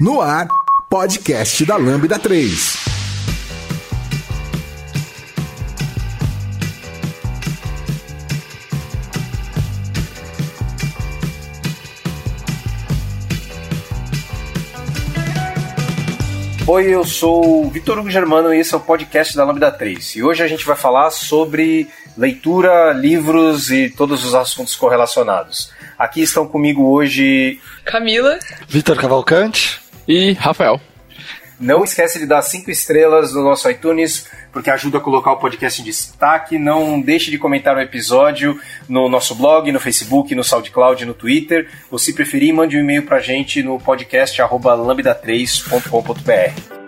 No ar, podcast da Lambda 3. Oi, eu sou o Vitor Hugo Germano e esse é o podcast da Lambda 3. E hoje a gente vai falar sobre leitura, livros e todos os assuntos correlacionados. Aqui estão comigo hoje Camila, Vitor Cavalcante e Rafael. Não esquece de dar cinco estrelas no nosso iTunes, porque ajuda a colocar o podcast em destaque. Não deixe de comentar o episódio no nosso blog, no Facebook, no SoundCloud, no Twitter. Ou se preferir, mande um e-mail pra gente no podcast lambda3.com.br.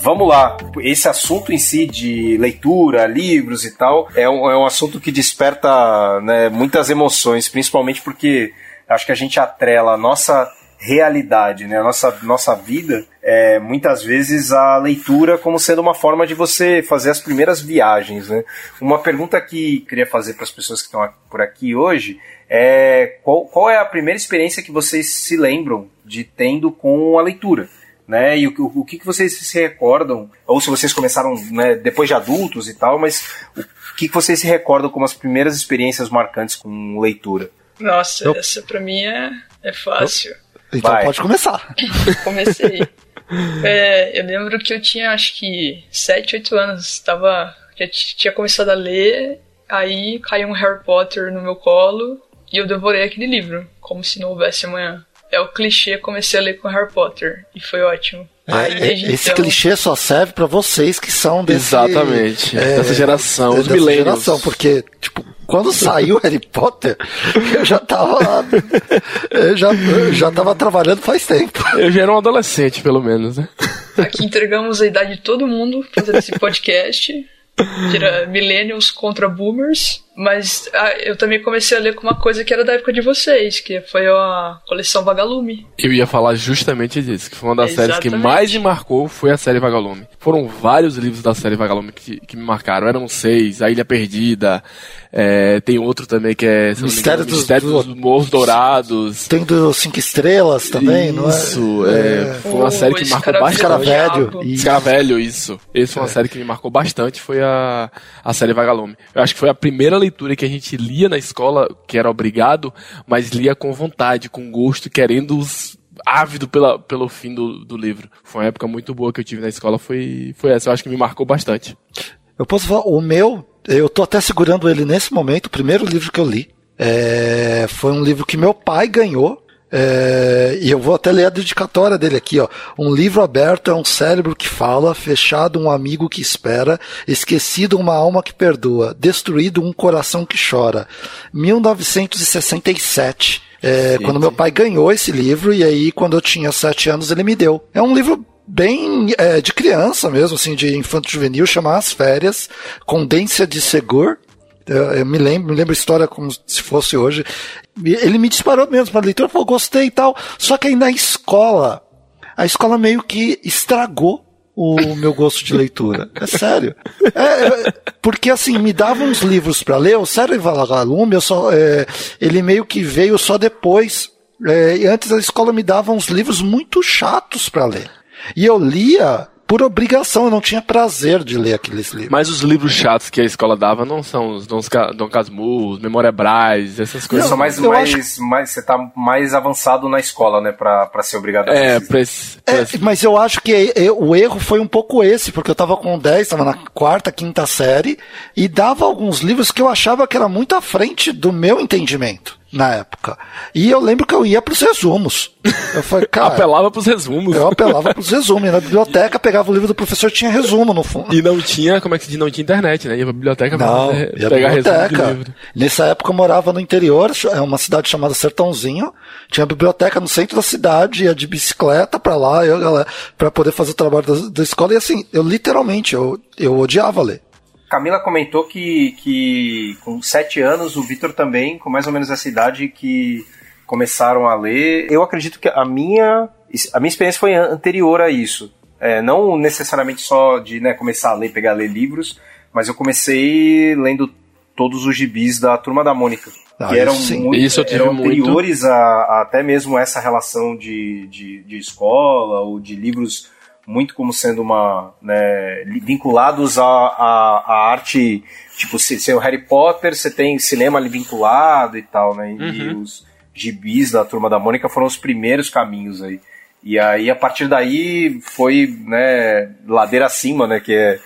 Vamos lá, esse assunto em si de leitura, livros e tal, é um, é um assunto que desperta né, muitas emoções, principalmente porque acho que a gente atrela a nossa realidade, né, a nossa, nossa vida, é, muitas vezes a leitura como sendo uma forma de você fazer as primeiras viagens. Né? Uma pergunta que queria fazer para as pessoas que estão por aqui hoje é qual, qual é a primeira experiência que vocês se lembram de tendo com a leitura? Né? E o, o, o que, que vocês se recordam, ou se vocês começaram né, depois de adultos e tal, mas o que, que vocês se recordam como as primeiras experiências marcantes com leitura? Nossa, Eu... essa pra mim é, é fácil. Então Vai. pode começar. Comecei. é, eu lembro que eu tinha acho que 7, 8 anos, tava, já tinha começado a ler, aí caiu um Harry Potter no meu colo e eu devorei aquele livro, como se não houvesse amanhã é o clichê, comecei a ler com Harry Potter e foi ótimo. É, esse então... clichê só serve para vocês que são desse, Exatamente, é, dessa geração, os dessa geração, porque, tipo, quando saiu Harry Potter, eu já tava eu já, eu já tava trabalhando faz tempo. Eu já era um adolescente, pelo menos, né? Aqui entregamos a idade de todo mundo fazendo esse podcast. Tira millennials contra boomers. Mas ah, eu também comecei a ler com uma coisa que era da época de vocês, que foi a coleção Vagalume. Eu ia falar justamente disso, que foi uma das Exatamente. séries que mais me marcou foi a série Vagalume. Foram vários livros da série Vagalume que, que me marcaram. Eram seis, A Ilha Perdida, é, tem outro também que é Mistério, dos, Mistério dos, Morros Dourados. Tem do Cinco Estrelas também, isso, não é? Isso, é, é, foi uma série que me marcou bastante. Escaravelho. Escaravelho, isso. Essa foi uma é. série que me marcou bastante, foi a, a série Vagalume. Eu acho que foi a primeira leitura que a gente lia na escola, que era obrigado, mas lia com vontade, com gosto, querendo os ávido pela, pelo fim do, do livro. Foi uma época muito boa que eu tive na escola, foi, foi essa. Eu acho que me marcou bastante. Eu posso falar, o meu, eu tô até segurando ele nesse momento, o primeiro livro que eu li. É, foi um livro que meu pai ganhou é, e eu vou até ler a dedicatória dele aqui, ó. Um livro aberto é um cérebro que fala, fechado um amigo que espera, esquecido uma alma que perdoa, destruído um coração que chora. 1967. É, quando meu pai ganhou esse livro, e aí, quando eu tinha sete anos, ele me deu. É um livro bem é, de criança mesmo, assim, de infanto juvenil, chama As Férias, Condência de Segur. Eu, eu, me lembro, me lembro a história como se fosse hoje. Ele me disparou mesmo para leitura, falou, gostei e tal. Só que aí na escola, a escola meio que estragou o meu gosto de leitura. É sério. É, é, porque assim, me davam uns livros para ler, o Sério Vagalume, eu só, é, ele meio que veio só depois. É, e antes a escola me dava uns livros muito chatos para ler. E eu lia por obrigação, eu não tinha prazer de ler aqueles livros. Mas os livros chatos que a escola dava não são os Dom, Dom Casmurro, Memória Braz, essas coisas. Não, mais, mais, acho... mais, você tá mais avançado na escola, né, pra, pra ser obrigado a É, pra esse, pra esse... é mas eu acho que eu, o erro foi um pouco esse, porque eu tava com 10, tava na quarta, quinta série, e dava alguns livros que eu achava que era muito à frente do meu entendimento na época. E eu lembro que eu ia pros resumos. Eu falei, cara. apelava pros resumos. Eu apelava pros resumos. Na biblioteca, pegava o livro do professor, tinha resumo no fundo. E não tinha, como é que se diz? Não tinha internet, né? Ia pra biblioteca não, pra ia pegar biblioteca. Nessa época eu morava no interior, é uma cidade chamada Sertãozinho. Tinha biblioteca no centro da cidade, ia de bicicleta pra lá, eu, pra poder fazer o trabalho da, da escola. E assim, eu literalmente, eu, eu odiava ler. Camila comentou que, que com sete anos o Vitor também, com mais ou menos essa idade, que começaram a ler. Eu acredito que a minha, a minha experiência foi anterior a isso. É, não necessariamente só de né, começar a ler, pegar a ler livros, mas eu comecei lendo todos os gibis da Turma da Mônica. Ah, que eram, muito, isso eram anteriores a, a, até mesmo essa relação de, de, de, escola ou de livros muito como sendo uma né, vinculados à, à, à arte tipo se, se é o Harry Potter você tem cinema ali vinculado e tal né e uhum. os gibis da turma da Mônica foram os primeiros caminhos aí e aí a partir daí foi né ladeira acima né que é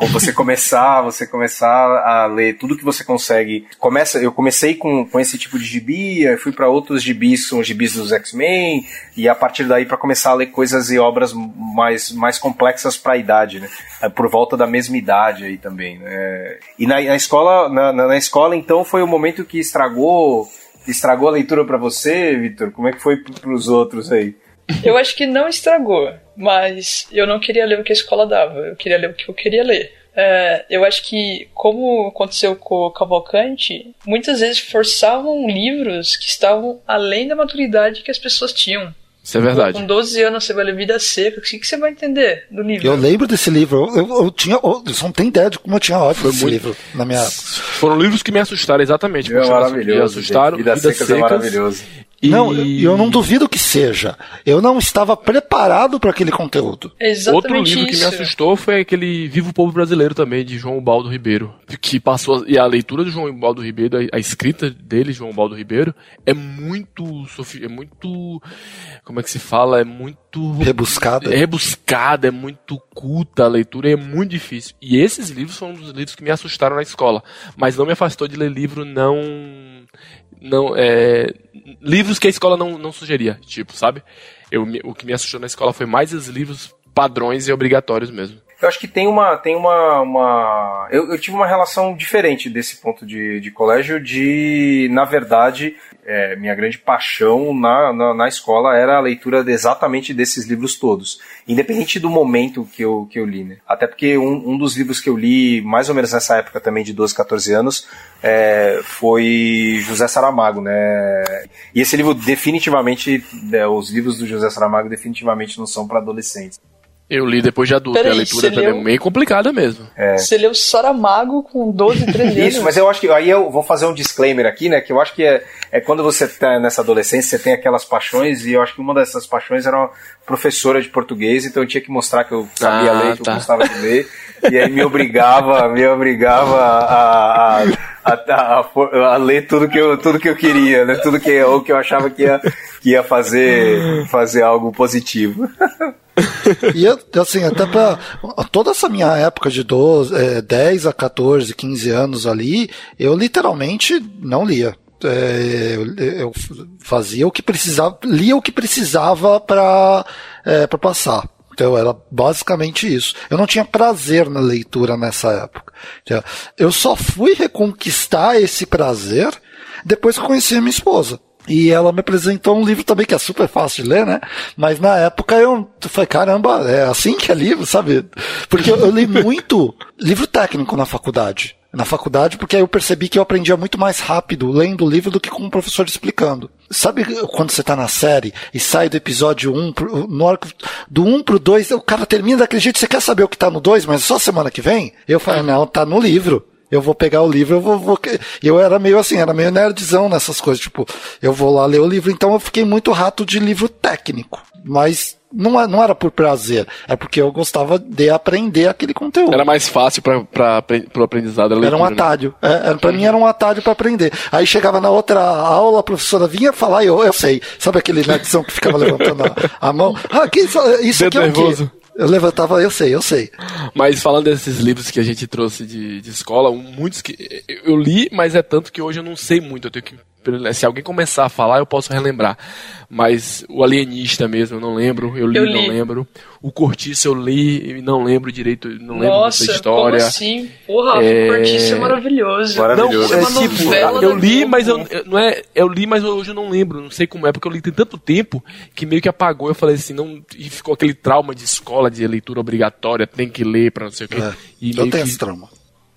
como você começar, você começar a ler tudo que você consegue. Começa, eu comecei com, com esse tipo de gibi, fui para outros gibis, são gibis dos X-Men, e a partir daí para começar a ler coisas e obras mais, mais complexas para a idade, né? É, por volta da mesma idade aí também, né? E na, na escola, na, na, escola então foi o momento que estragou estragou a leitura para você, Vitor? Como é que foi para os outros aí? Eu acho que não estragou, mas eu não queria ler o que a escola dava, eu queria ler o que eu queria ler. É, eu acho que, como aconteceu com o Cavalcante, muitas vezes forçavam livros que estavam além da maturidade que as pessoas tinham. Isso é verdade. Com 12 anos você vai ler Vida Seca, o que, que você vai entender do livro? Eu lembro desse livro, eu, eu, eu tinha, eu, você não tem ideia de como eu tinha ódio desse muito... livro na minha. Foram livros que me assustaram, exatamente. É maravilhoso. Me assustaram, Vida, Vida Secas, Secas é maravilhoso. E... Não, eu não duvido que seja. Eu não estava preparado para aquele conteúdo. Exatamente Outro livro isso. que me assustou foi aquele Vivo Povo Brasileiro também, de João Baldo Ribeiro. Que passou. E a leitura do João Baldo Ribeiro, a escrita dele, João Baldo Ribeiro, é muito. É muito. Como é que se fala? É muito. Rebuscada. É rebuscada, é muito culta a leitura, é muito difícil. E esses livros são um dos livros que me assustaram na escola. Mas não me afastou de ler livro não não é, livros que a escola não, não sugeria, tipo, sabe? Eu, o que me assustou na escola foi mais os livros padrões e obrigatórios mesmo. Eu acho que tem uma. Tem uma, uma... Eu, eu tive uma relação diferente desse ponto de, de colégio, de, na verdade, é, minha grande paixão na, na, na, escola era a leitura exatamente desses livros todos. Independente do momento que eu, que eu li, né? Até porque um, um dos livros que eu li, mais ou menos nessa época também, de 12, 14 anos, é, foi José Saramago, né? E esse livro definitivamente, é, os livros do José Saramago definitivamente não são para adolescentes. Eu li depois de adulto, Peraí, a leitura também leu... é meio complicada mesmo. É. Você leu Saramago com 12, 13 anos? Isso, mas eu acho que aí eu vou fazer um disclaimer aqui, né? Que eu acho que é, é quando você tá nessa adolescência, você tem aquelas paixões, e eu acho que uma dessas paixões era uma professora de português, então eu tinha que mostrar que eu sabia ah, ler, que tá. eu gostava de ler, e aí me obrigava, me obrigava a, a, a, a, ler tudo que eu, tudo que eu queria, né? Tudo que, ou que eu achava que ia, que ia fazer, fazer algo positivo. e assim, até pra toda essa minha época de 12, é, 10 a 14, 15 anos ali, eu literalmente não lia. É, eu, eu, fazia o que precisava, lia o que precisava para é, passar. Então era basicamente isso. Eu não tinha prazer na leitura nessa época. Eu só fui reconquistar esse prazer depois que conheci a minha esposa. E ela me apresentou um livro também que é super fácil de ler, né? Mas na época eu falei, caramba, é assim que é livro, sabe? Porque eu, eu li muito livro técnico na faculdade. Na faculdade, porque aí eu percebi que eu aprendia muito mais rápido lendo o livro do que com o professor explicando. Sabe quando você tá na série e sai do episódio 1, pro, no arco do 1 pro 2, o cara termina daquele jeito, você quer saber o que tá no 2, mas só semana que vem? Eu falei, não, tá no livro eu vou pegar o livro, eu vou, vou. Eu era meio assim, era meio nerdzão nessas coisas. Tipo, eu vou lá ler o livro, então eu fiquei muito rato de livro técnico. Mas não, é, não era por prazer, é porque eu gostava de aprender aquele conteúdo. Era mais fácil para o aprendizado. Leitura, era um né? atalho. Né? É, para mim era um atalho para aprender. Aí chegava na outra aula, a professora vinha falar e eu, eu sei. Sabe aquele nerdzão que ficava levantando a, a mão? Ah, que, isso aqui é o quê? Eu levantava, eu sei, eu sei. Mas falando desses livros que a gente trouxe de, de escola, muitos que eu li, mas é tanto que hoje eu não sei muito. Eu tenho que se alguém começar a falar, eu posso relembrar. Mas o Alienista mesmo, eu não lembro. Eu li, eu li. não lembro. O Cortiço eu li e não lembro direito, não lembro Nossa, dessa história. Como assim? Porra, é... o Cortiço é maravilhoso. Maravilhoso. Não, é, tipo, eu li, mas eu, não é, eu li, mas hoje eu não lembro, não sei como é, porque eu li tem tanto tempo que meio que apagou. Eu falei assim, não, e ficou aquele trauma de escola, de leitura obrigatória, tem que ler para não sei o quê. É, e eu tenho que... esse trauma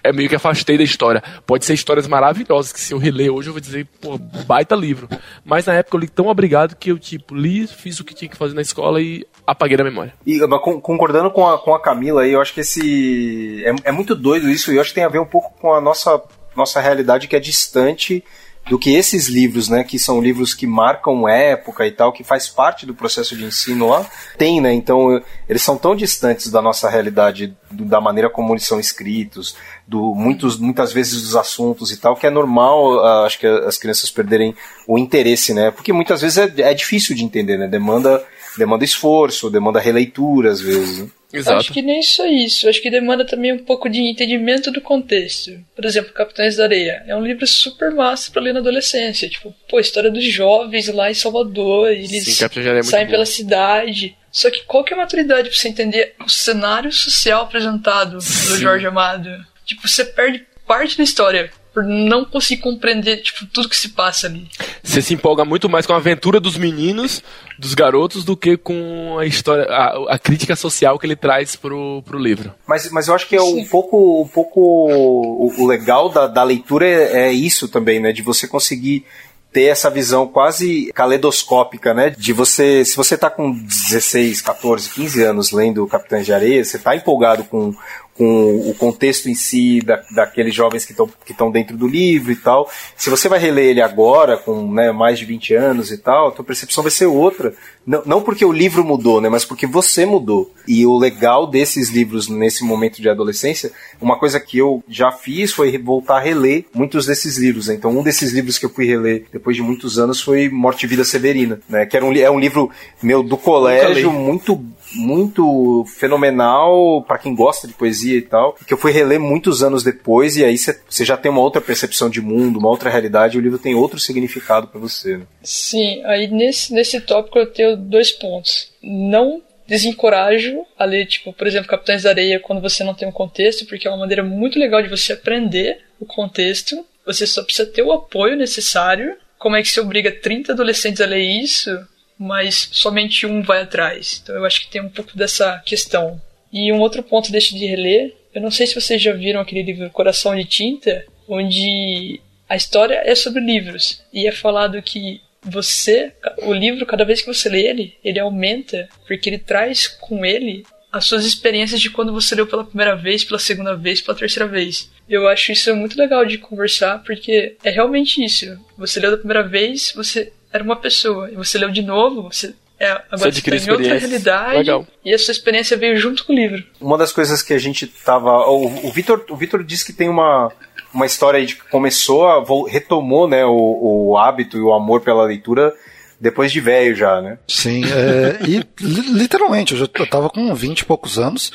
é meio que afastei da história. Pode ser histórias maravilhosas, que se eu reler hoje eu vou dizer, pô, baita livro. Mas na época eu li tão obrigado que eu, tipo, li, fiz o que tinha que fazer na escola e apaguei da memória. E concordando com a, com a Camila aí, eu acho que esse. É, é muito doido isso, e eu acho que tem a ver um pouco com a nossa nossa realidade que é distante do que esses livros, né, que são livros que marcam época e tal, que faz parte do processo de ensino lá, tem, né? Então, eles são tão distantes da nossa realidade, da maneira como eles são escritos, do muitos, muitas vezes dos assuntos e tal, que é normal, uh, acho que as crianças perderem o interesse, né? Porque muitas vezes é, é difícil de entender, né? Demanda, demanda esforço, demanda releitura às vezes. Né? Exato. Acho que nem só isso. Acho que demanda também um pouco de entendimento do contexto. Por exemplo, Capitães da Areia. É um livro super massa para ler na adolescência. Tipo, pô, história dos jovens lá em Salvador. Eles Sim, é saem pela cidade. Só que qual que é a maturidade pra você entender o cenário social apresentado pelo Jorge Amado? Tipo, você perde parte da história por não conseguir compreender tipo, tudo que se passa ali. Você se empolga muito mais com a aventura dos meninos, dos garotos, do que com a história, a, a crítica social que ele traz pro, pro livro. Mas, mas eu acho que é um pouco, um pouco o, o legal da, da leitura é, é isso também, né? De você conseguir ter essa visão quase caleidoscópica, né? De você, se você tá com 16, 14, 15 anos lendo Capitães de Areia, você tá empolgado com com o contexto em si da, daqueles jovens que estão que dentro do livro e tal. Se você vai reler ele agora, com né, mais de 20 anos e tal, a tua percepção vai ser outra. Não, não porque o livro mudou, né, mas porque você mudou. E o legal desses livros nesse momento de adolescência, uma coisa que eu já fiz foi voltar a reler muitos desses livros. Então, um desses livros que eu fui reler depois de muitos anos foi Morte e Vida Severina, né, que era um, é um livro meu do colégio muito muito fenomenal para quem gosta de poesia e tal, que eu fui reler muitos anos depois e aí você já tem uma outra percepção de mundo, uma outra realidade, e o livro tem outro significado para você. Né? Sim, aí nesse, nesse tópico eu tenho dois pontos. Não desencorajo a ler, tipo, por exemplo, Capitães da Areia quando você não tem um contexto, porque é uma maneira muito legal de você aprender o contexto. Você só precisa ter o apoio necessário. Como é que se obriga 30 adolescentes a ler isso? Mas somente um vai atrás. Então eu acho que tem um pouco dessa questão. E um outro ponto desse de reler, eu não sei se vocês já viram aquele livro Coração de Tinta, onde a história é sobre livros e é falado que você, o livro, cada vez que você lê ele, ele aumenta, porque ele traz com ele as suas experiências de quando você leu pela primeira vez, pela segunda vez, pela terceira vez. Eu acho isso muito legal de conversar, porque é realmente isso. Você leu da primeira vez, você era uma pessoa. E você leu de novo, você é, agora você está em outra realidade Legal. e a sua experiência veio junto com o livro. Uma das coisas que a gente tava. O, o Vitor o Victor disse que tem uma, uma história de que começou, a, retomou né, o, o hábito e o amor pela leitura depois de velho já, né? Sim, é, e literalmente, eu já eu tava com 20 e poucos anos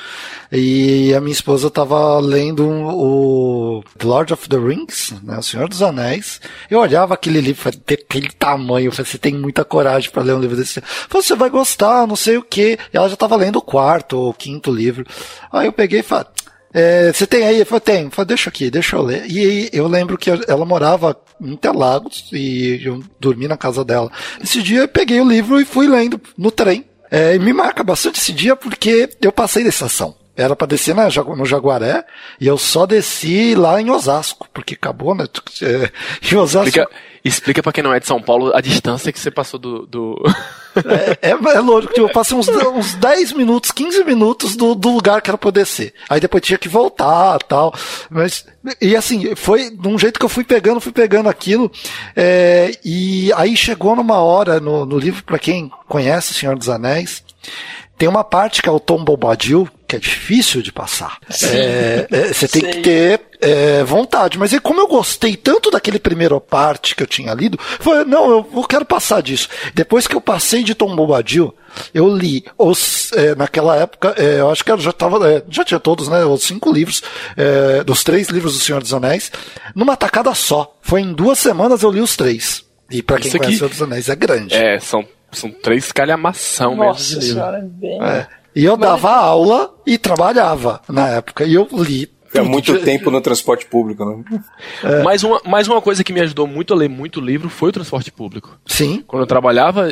e a minha esposa tava lendo o The Lord of the Rings, né, o Senhor dos Anéis. Eu olhava aquele livro, daquele tamanho, eu falei, você tem muita coragem para ler um livro desse. Falei, você vai gostar, não sei o que. E ela já tava lendo o quarto ou quinto livro. Aí eu peguei e falei, é, você tem aí? Eu falei, tem. Eu falei, deixa aqui, deixa eu ler. E eu lembro que ela morava Interlagos e eu dormi na casa dela. Esse dia eu peguei o livro e fui lendo no trem. É, me marca bastante esse dia porque eu passei da estação. Era para descer na, no Jaguaré e eu só desci lá em Osasco, porque acabou, né? É, em Osasco. Explica, explica para quem não é de São Paulo a distância que você passou do. do... É, é, é, lógico, tipo, eu passei uns, uns 10 minutos, 15 minutos do, do lugar que era pra descer. Aí depois tinha que voltar tal. Mas, e assim, foi de um jeito que eu fui pegando, fui pegando aquilo. É, e aí chegou numa hora no, no livro, para quem conhece Senhor dos Anéis, tem uma parte que é o Tom Bombadil, que é difícil de passar. É, é, você tem que ter é, vontade. Mas e como eu gostei tanto daquele primeiro parte que eu tinha lido, foi, não, eu, eu quero passar disso. Depois que eu passei de Tom Bombadil, eu li os, é, naquela época, é, eu acho que eu já tava, é, já tinha todos, né, os cinco livros, é, dos três livros do Senhor dos Anéis, numa tacada só. Foi em duas semanas eu li os três. E para quem conhece o Senhor dos Anéis é grande. É, são são três calhamação Nossa mesmo. Senhora, é bem... É. E eu Mas... dava aula e trabalhava na época. E eu li é muito tempo no transporte público, né? É. Mais, uma, mais uma coisa que me ajudou muito a ler muito livro foi o transporte público. Sim. Quando eu trabalhava,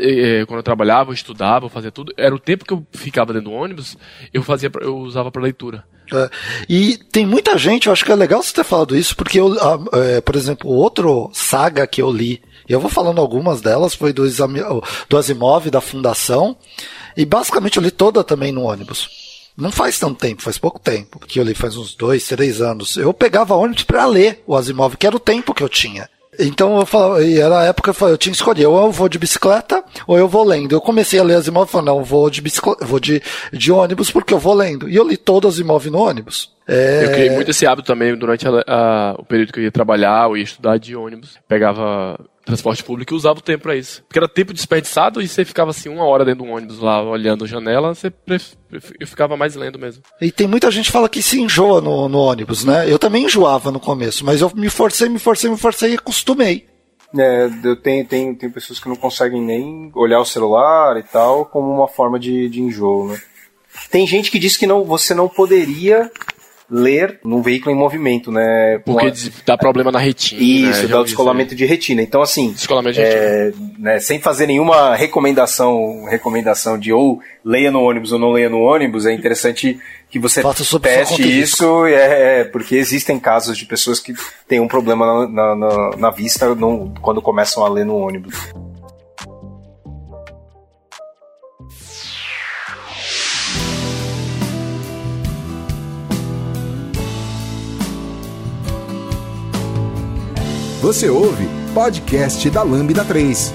quando eu trabalhava, eu estudava, eu fazia tudo, era o tempo que eu ficava dentro do ônibus, eu fazia, eu usava para leitura. É. E tem muita gente, eu acho que é legal você ter falado isso, porque eu, é, por exemplo, outro saga que eu li e eu vou falando algumas delas, foi do, do Asimov, da Fundação, e basicamente eu li toda também no ônibus. não faz tanto tempo, faz pouco tempo, que eu li faz uns dois, três anos. Eu pegava ônibus para ler o Asimov, que era o tempo que eu tinha. Então eu falava, e era a época que eu tinha que escolher, ou eu vou de bicicleta, ou eu vou lendo. Eu comecei a ler Asimov e falei, não, eu vou de bicicleta, vou de, de ônibus porque eu vou lendo. E eu li todo Asimov no ônibus. É... Eu criei muito esse hábito também durante a, a, o período que eu ia trabalhar ou ia estudar de ônibus. Pegava transporte público e usava o tempo para isso. Porque era tempo desperdiçado e você ficava assim uma hora dentro do ônibus lá, olhando a janela, você eu ficava mais lendo mesmo. E tem muita gente que fala que se enjoa no, no ônibus, né? Eu também enjoava no começo, mas eu me forcei, me forcei, me forcei e acostumei. É, eu tenho, tenho, tenho pessoas que não conseguem nem olhar o celular e tal como uma forma de, de enjoo, né? Tem gente que diz que não, você não poderia ler num veículo em movimento, né? Porque uma... dá problema na retina. Isso, né? dá o descolamento de retina. Então, assim, descolamento de é, retina. Né, sem fazer nenhuma recomendação, recomendação de ou leia no ônibus ou não leia no ônibus, é interessante que você teste isso, é, é, porque existem casos de pessoas que têm um problema na, na, na vista no, quando começam a ler no ônibus. Você ouve podcast da Lambda 3.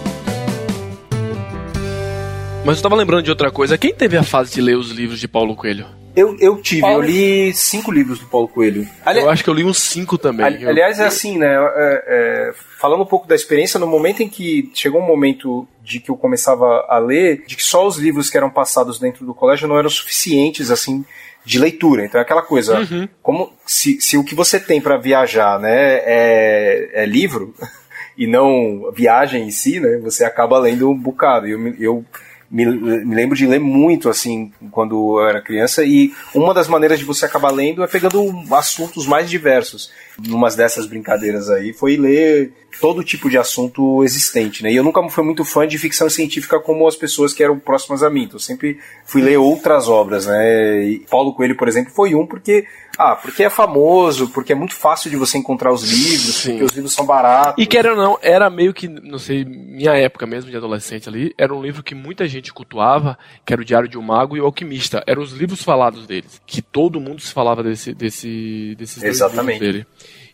Mas eu tava lembrando de outra coisa. Quem teve a fase de ler os livros de Paulo Coelho? Eu, eu tive, Paulo... eu li cinco livros do Paulo Coelho. Ali... Eu acho que eu li uns cinco também. Ali, aliás, é assim, né? É, é, falando um pouco da experiência, no momento em que chegou um momento de que eu começava a ler, de que só os livros que eram passados dentro do colégio não eram suficientes, assim, de leitura. Então é aquela coisa, uhum. como se, se o que você tem para viajar, né, é, é livro e não viagem em si, né, você acaba lendo um bocado. Eu, eu me, me, lembro de ler muito assim quando eu era criança e uma das maneiras de você acabar lendo é pegando assuntos mais diversos. Numas dessas brincadeiras aí foi ler todo tipo de assunto existente, né? E eu nunca fui muito fã de ficção científica como as pessoas que eram próximas a mim. Então, eu sempre fui ler outras obras, né? E Paulo Coelho, por exemplo, foi um porque ah, porque é famoso, porque é muito fácil de você encontrar os livros, Sim. porque os livros são baratos. E querendo ou não, era meio que, não sei, minha época mesmo de adolescente ali, era um livro que muita gente cultuava, que era o Diário de um Mago e o Alquimista. Eram os livros falados deles, que todo mundo se falava desse, desse, desses Exatamente. livros dele.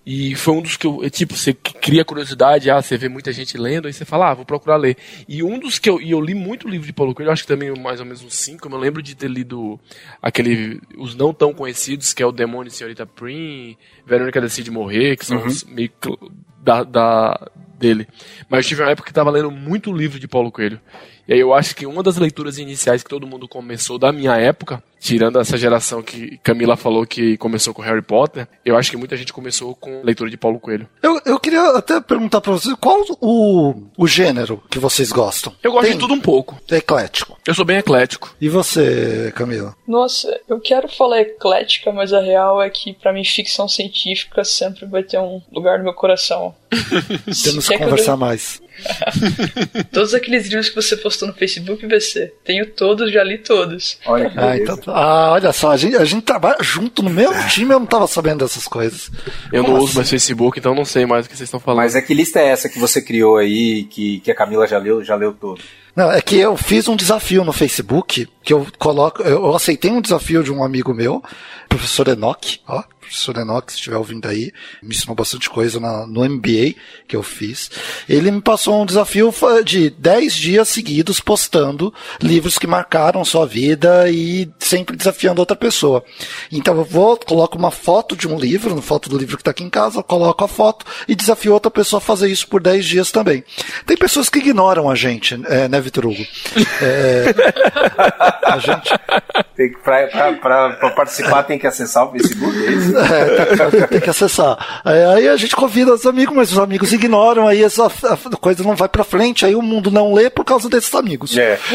E foi um dos que eu, é tipo, você cria curiosidade, ah, você vê muita gente lendo, aí você fala, ah, vou procurar ler. E um dos que eu, e eu li muito livro de Paulo Coelho, acho que também mais ou menos uns cinco, eu lembro de ter lido aquele, os não tão conhecidos, que é o Demônio e Senhorita Prim, Verônica Decide Morrer, que são uhum. os meio da, da, dele. Mas eu tive uma época que estava lendo muito livro de Paulo Coelho. E aí eu acho que uma das leituras iniciais que todo mundo começou da minha época, tirando essa geração que Camila falou que começou com Harry Potter, eu acho que muita gente começou com leitura de Paulo Coelho. Eu, eu queria até perguntar para vocês, qual o, o gênero que vocês gostam? Eu gosto Tem? de tudo um pouco. É eclético. Eu sou bem eclético. E você, Camila? Nossa, eu quero falar eclética, mas a real é que para mim ficção científica sempre vai ter um lugar no meu coração. Temos que conversar eu... mais. todos aqueles livros que você postou no Facebook, VC. Tenho todos, já li todos. Olha que ah, então, ah, olha só, a gente, a gente trabalha junto no mesmo time, eu não tava sabendo dessas coisas. Eu Como não assim? uso mais Facebook, então não sei mais o que vocês estão falando. Mas é que lista é essa que você criou aí, que, que a Camila já leu, já leu todo? Não, é que eu fiz um desafio no Facebook, que eu coloco, eu aceitei um desafio de um amigo meu, professor Enoch, ó, professor Enoch, se estiver ouvindo aí, me ensinou bastante coisa na, no MBA que eu fiz. Ele me passou um desafio de 10 dias seguidos postando livros que marcaram sua vida e sempre desafiando outra pessoa. Então eu vou, coloco uma foto de um livro, uma foto do livro que está aqui em casa, coloco a foto e desafio outra pessoa a fazer isso por 10 dias também. Tem pessoas que ignoram a gente, é, né, Vitor Hugo? É, a gente. Para participar tem que acessar o Facebook, é? É, tem que acessar. Aí a gente convida os amigos, mas os amigos ignoram, aí essa coisa não vai pra frente, aí o mundo não lê por causa desses amigos. É.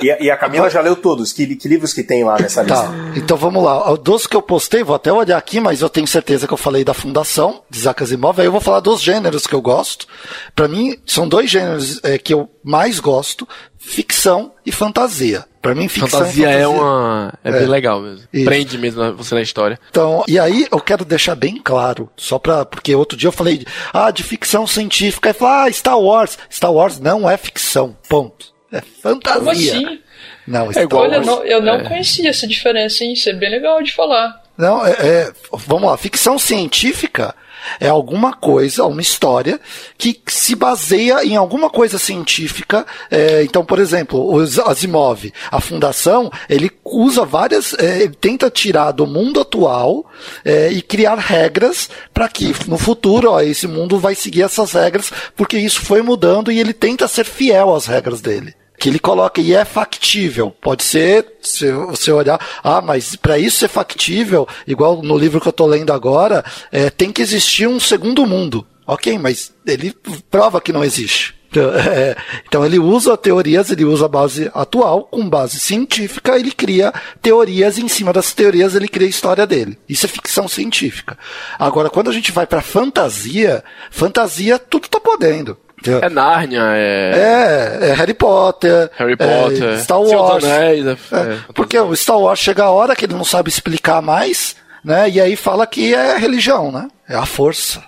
E, e, a Camila já leu todos. Que, que, livros que tem lá nessa tá, lista? Tá, então vamos lá. Dos que eu postei, vou até olhar aqui, mas eu tenho certeza que eu falei da Fundação, de Isaac Asimov, aí eu vou falar dos gêneros que eu gosto. Para mim, são dois gêneros é, que eu mais gosto, ficção e fantasia. Para mim, ficção fantasia, fantasia é uma é, é, bem legal mesmo. Isso. Prende mesmo você na história. Então, e aí eu quero deixar bem claro, só para porque outro dia eu falei, ah, de ficção científica, e falou, ah, Star Wars. Star Wars não é ficção, ponto. É fantasia. Como assim? Não, é igual. Olha, não, eu não é. conhecia essa diferença, hein? Isso é bem legal de falar. Não, é, é, vamos lá, ficção científica é alguma coisa, uma história que se baseia em alguma coisa científica. É, então, por exemplo, o Asimov, a fundação, ele usa várias, é, ele tenta tirar do mundo atual é, e criar regras para que no futuro ó, esse mundo vai seguir essas regras, porque isso foi mudando e ele tenta ser fiel às regras dele que ele coloca e é factível. Pode ser, se você olhar, ah, mas para isso ser factível, igual no livro que eu estou lendo agora, é, tem que existir um segundo mundo. Ok, mas ele prova que não existe. Então, é, então ele usa teorias, ele usa a base atual, com base científica, ele cria teorias, e em cima das teorias ele cria a história dele. Isso é ficção científica. Agora, quando a gente vai para fantasia, fantasia tudo tá podendo. É Nárnia, é... é. É, Harry Potter. Harry Potter. É Star Wars. Anéis, é, é, porque o Star Wars chega a hora que ele não sabe explicar mais, né? E aí fala que é religião, né? É a força.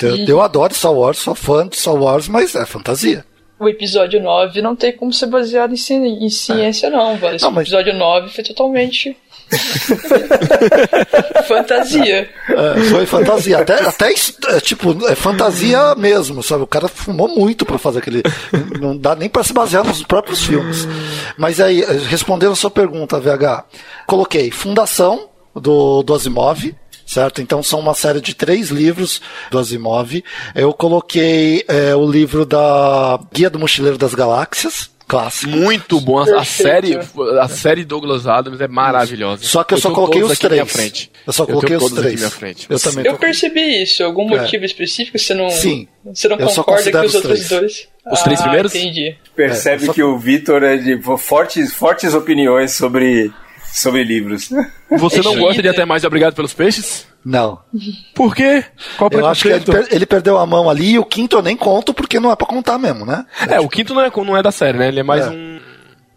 eu, eu adoro Star Wars, sou fã de Star Wars, mas é fantasia o episódio 9 não tem como ser baseado em, em ciência, é. não, velho. Esse não, mas... episódio 9 foi totalmente fantasia. É, foi fantasia. Até, até é, tipo, é fantasia mesmo, sabe? O cara fumou muito para fazer aquele. Não dá nem para se basear nos próprios filmes. Mas aí, respondendo a sua pergunta, VH, coloquei Fundação do, do Asimov, certo? Então são uma série de três livros do Asimov. Eu coloquei é, o livro da Guia do Mochileiro das Galáxias, clássico. Muito bom. A série, a série Douglas Adams é maravilhosa. Só que eu, eu só coloquei os três. Eu só coloquei eu os três. Eu também. Eu percebi isso. Algum é. motivo é. específico? Você não, Sim. Você não concorda com os, os outros dois? Os ah, três primeiros? Entendi. Percebe é, só... que o Vitor é de fortes, fortes opiniões sobre, sobre livros. Você não gosta de Até Mais Obrigado pelos Peixes? Não. Por quê? Qual eu acho que ele, per ele, perdeu a mão ali e o quinto eu nem conto porque não é pra contar mesmo, né? É, o quinto não é, não é da série, né? Ele é mais é. um,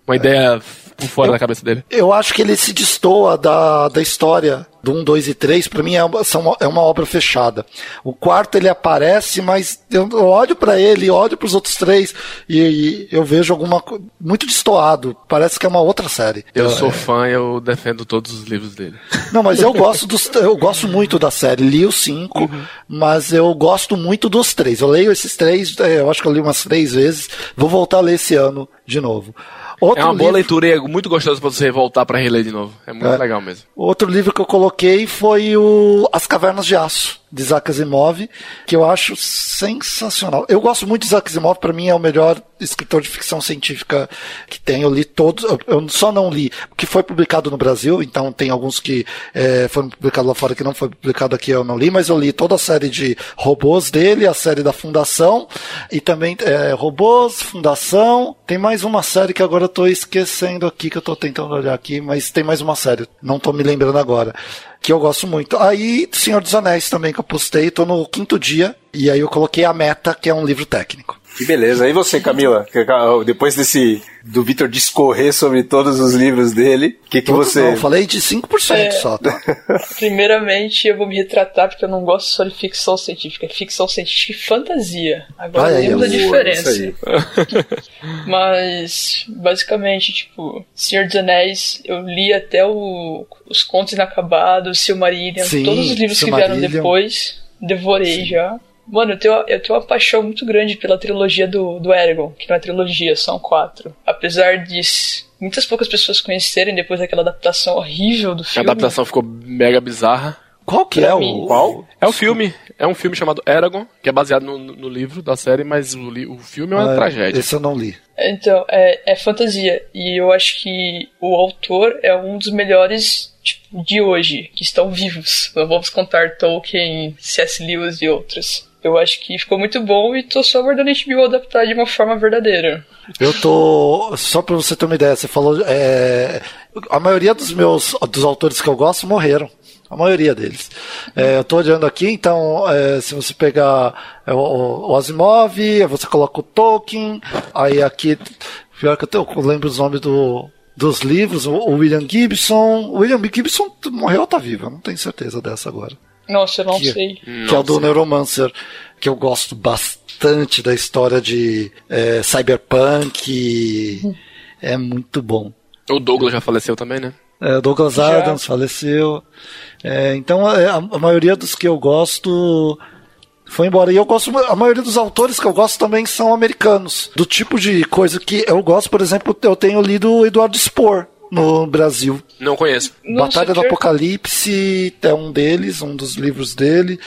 uma ideia por fora eu, da cabeça dele. Eu acho que ele se destoa da, da história do 1, 2 e 3, para mim é uma, são, é uma obra fechada. O quarto ele aparece, mas eu, eu olho para ele, olho para os outros três e, e, eu vejo alguma muito destoado. Parece que é uma outra série. Eu, eu sou é... fã, eu defendo todos os livros dele. Não, mas eu gosto dos, eu gosto muito da série. Li os cinco, uhum. mas eu gosto muito dos três. Eu leio esses três, é, eu acho que eu li umas três vezes. Vou voltar a ler esse ano de novo. Outro é uma boa leitura e é muito gostoso para você voltar para reler de novo. É muito é. legal mesmo. Outro livro que eu coloquei foi o As Cavernas de Aço de Isaac Asimov, que eu acho sensacional. Eu gosto muito de Isaac Asimov, para mim é o melhor escritor de ficção científica que tem. Eu li todos, eu só não li o que foi publicado no Brasil, então tem alguns que é, foram publicados lá fora que não foi publicado aqui, eu não li, mas eu li toda a série de robôs dele, a série da Fundação, e também é, robôs, Fundação. Tem mais uma série que agora eu tô esquecendo aqui, que eu tô tentando olhar aqui, mas tem mais uma série, não tô me lembrando agora que eu gosto muito. Aí, Senhor dos Anéis também, que eu postei, tô no quinto dia, e aí eu coloquei a meta, que é um livro técnico. Que beleza. E você, Camila? Depois desse do Vitor discorrer sobre todos os livros dele, o que, que você. Não, eu falei de 5% é, só, tá? Primeiramente, eu vou me retratar porque eu não gosto só de ficção científica. É ficção científica e fantasia. Agora lembro da diferença. Mas, basicamente, tipo, Senhor dos Anéis, eu li até o, os Contos Inacabados, Silmarillion, Sim, todos os livros Silmarillion. que vieram depois. Devorei Sim. já. Mano, eu tenho, eu tenho uma paixão muito grande pela trilogia do, do Eragon, que não é trilogia, são quatro. Apesar de muitas poucas pessoas conhecerem depois daquela adaptação horrível do filme. A adaptação ficou mega bizarra. Qual que é o. Qual? É o filme. É um filme chamado Eragon, que é baseado no, no livro da série, mas o, o filme é uma ah, tragédia. Esse eu não li. Então, é, é fantasia. E eu acho que o autor é um dos melhores tipo, de hoje, que estão vivos. Não vamos contar Tolkien, C.S. Lewis e outros. Eu acho que ficou muito bom e tô só aguardando a HBO adaptar de uma forma verdadeira. Eu tô. Só pra você ter uma ideia, você falou. É, a maioria dos meus dos autores que eu gosto morreram. A maioria deles. É, eu tô olhando aqui, então, é, se você pegar é, o, o, Asimov, você coloca o Tolkien, aí aqui. Pior que eu, eu lembro os nomes do, dos livros, o William Gibson. William Gibson morreu ou tá vivo? Eu não tenho certeza dessa agora. Nossa, eu não que, sei. Que é o do Neuromancer, que eu gosto bastante da história de é, cyberpunk. é muito bom. O Douglas já faleceu também, né? É, Douglas já. Adams faleceu. É, então a, a, maioria dos que eu gosto foi embora. E eu gosto, a maioria dos autores que eu gosto também são americanos. Do tipo de coisa que eu gosto, por exemplo, eu tenho lido Eduardo Spohr no Brasil. Não conheço. Batalha do Apocalipse é um deles, um dos livros dele.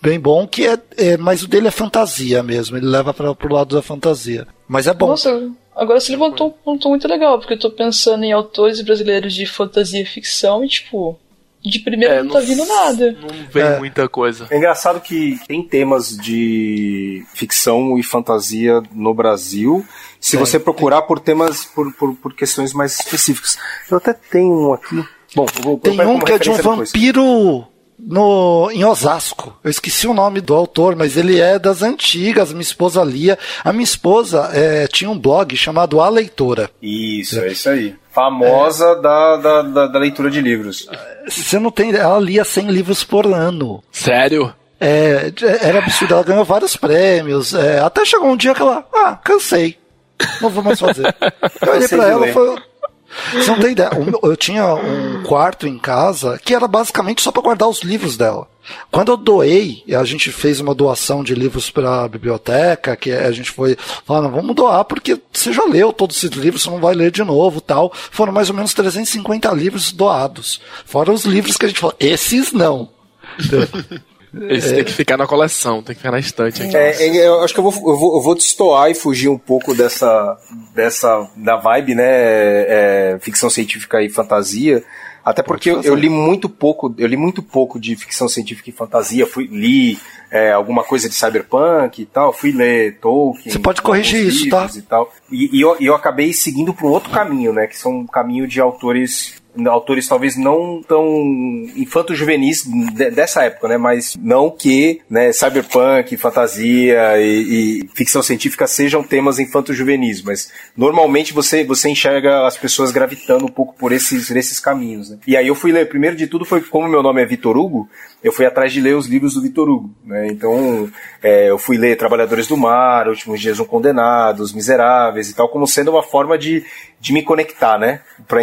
Bem bom, que é, é mas o dele é fantasia mesmo, ele leva para pro lado da fantasia. Mas é bom. Nossa, agora você levantou um ponto muito legal, porque eu tô pensando em autores brasileiros de fantasia e ficção e, tipo, de primeira é, não, tá vindo nada. Não vem é. muita coisa. É engraçado que tem temas de ficção e fantasia no Brasil. Se é, você procurar por temas, por, por, por, questões mais específicas. Eu até tenho um aqui. Bom, vou, tem um que é de um depois. vampiro no, em Osasco. Eu esqueci o nome do autor, mas ele é das antigas. Minha esposa lia. A minha esposa é, tinha um blog chamado A Leitora. Isso, é isso aí. Famosa é. da, da, da, da, leitura de livros. Você não tem. Ela lia 100 livros por ano. Sério? É, era absurdo. Ela ganhou vários prêmios. É, até chegou um dia que ela. Ah, cansei. Não vou mais fazer. Eu olhei pra ela e falei. Você não tem ideia. Eu tinha um quarto em casa que era basicamente só para guardar os livros dela. Quando eu doei, a gente fez uma doação de livros para a biblioteca, que a gente foi falando, vamos doar porque você já leu todos esses livros, você não vai ler de novo, tal. Foram mais ou menos 350 livros doados. Fora os livros que a gente falou, esses não. Esse é. tem que ficar na coleção, tem que ficar na estante. Aqui. É, é, eu acho que eu vou, eu vou, eu vou destoar e fugir um pouco dessa, dessa da vibe, né? É, ficção científica e fantasia. Até porque eu, eu, li muito pouco, eu li muito pouco de ficção científica e fantasia. Fui li é, alguma coisa de cyberpunk e tal. Fui ler Tolkien. Você pode corrigir isso, tá? E, tal. E, e eu, eu acabei seguindo para um outro caminho, né? Que são um caminho de autores autores talvez não tão infanto-juvenis dessa época, né? Mas não que né, cyberpunk, fantasia e, e ficção científica sejam temas infanto-juvenis, mas normalmente você, você enxerga as pessoas gravitando um pouco por esses, esses caminhos, né? E aí eu fui ler, primeiro de tudo foi como meu nome é Vitor Hugo, eu fui atrás de ler os livros do Vitor Hugo, né? Então é, eu fui ler Trabalhadores do Mar, Últimos Dias um Condenado, Os Miseráveis e tal, como sendo uma forma de, de me conectar, né? Para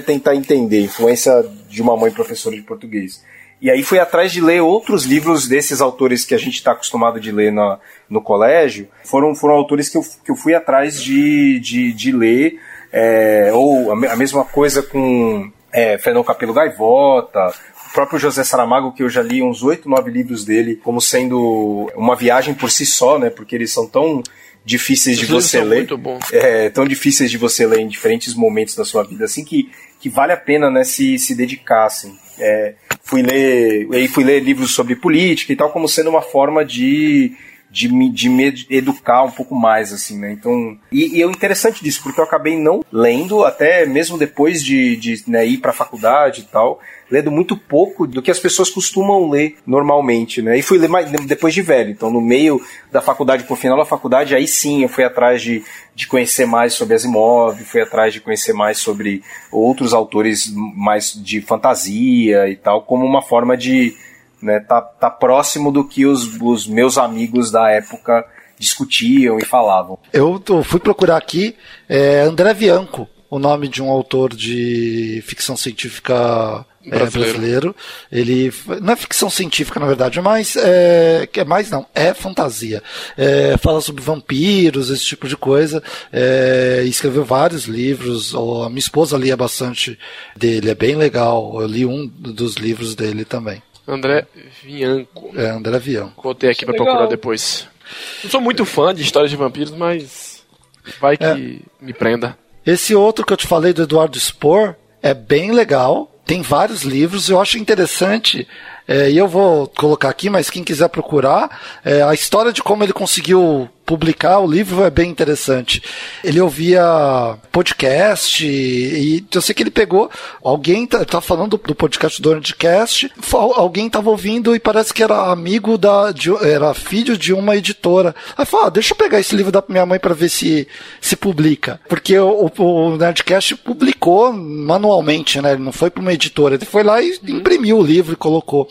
tentar entender, influência de uma mãe professora de português. E aí fui atrás de ler outros livros desses autores que a gente está acostumado de ler na, no colégio. Foram, foram autores que eu, que eu fui atrás de, de, de ler, é, ou a, a, mesma coisa com é, Fernão Capelo Gaivota, próprio José Saramago, que eu já li uns oito, nove livros dele, como sendo uma viagem por si só, né? Porque eles são tão difíceis de você ler. Muito bom. É, tão difíceis de você ler em diferentes momentos da sua vida, assim que, que vale a pena né, se, se dedicar. Assim. É, fui ler, aí fui ler livros sobre política e tal, como sendo uma forma de, de, me, de me educar um pouco mais, assim, né? Então, e, e é interessante disso, porque eu acabei não lendo, até mesmo depois de, de né, ir para a faculdade e tal, lendo muito pouco do que as pessoas costumam ler normalmente, né? E fui ler mais, depois de velho. Então, no meio da faculdade, pro final da faculdade, aí sim eu fui atrás de, de conhecer mais sobre Asimov, fui atrás de conhecer mais sobre outros autores mais de fantasia e tal, como uma forma de né, tá, tá próximo do que os, os meus amigos da época discutiam e falavam. Eu, eu fui procurar aqui é, André Bianco, o nome de um autor de ficção científica é, brasileiro. Ele não é ficção científica, na verdade, mas é, é mais não, é fantasia. É, fala sobre vampiros, esse tipo de coisa. É, escreveu vários livros. A minha esposa lia bastante dele, é bem legal. Eu li um dos livros dele também. André Vianco. É, André Vianco. Botei aqui para procurar depois. Não sou muito fã de histórias de vampiros, mas vai que é. me prenda. Esse outro que eu te falei do Eduardo Spohr é bem legal tem vários livros, eu acho interessante, é, e eu vou colocar aqui, mas quem quiser procurar, é, a história de como ele conseguiu publicar o livro é bem interessante. Ele ouvia podcast e eu sei que ele pegou. Alguém tá, tá falando do, podcast do Nerdcast, alguém tava ouvindo e parece que era amigo da. De, era filho de uma editora. Aí falou: ah, deixa eu pegar esse livro da minha mãe para ver se se publica. Porque o, o, Nerdcast publicou manualmente, né? Ele não foi para uma editora. Ele foi lá e imprimiu o livro e colocou.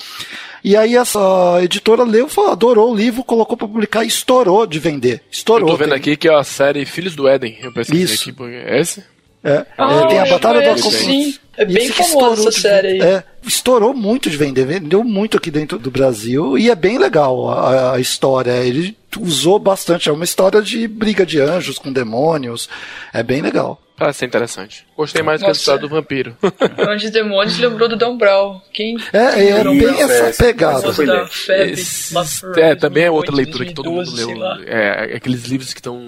E aí essa editora leu, falou, adorou o livro, colocou para publicar e estourou de vender. Estourou. Eu tô vendo aqui que é a série Filhos do Éden. Eu pesquisei Isso. aqui. É esse? É, ah, tem a Batalha do Sim, é bem famosa essa série aí. É, estourou muito de vender, vendeu muito aqui dentro do Brasil e é bem legal a, a história. Ele usou bastante, é uma história de briga de anjos com demônios, é bem legal. Parece ser interessante. Gostei mais do que a história do vampiro. Anjos e Demônios lembrou do Dan Brown. Quem é, é bem essa pegada. Esse, é, também é outra leitura que todo mundo leu. É, aqueles livros que estão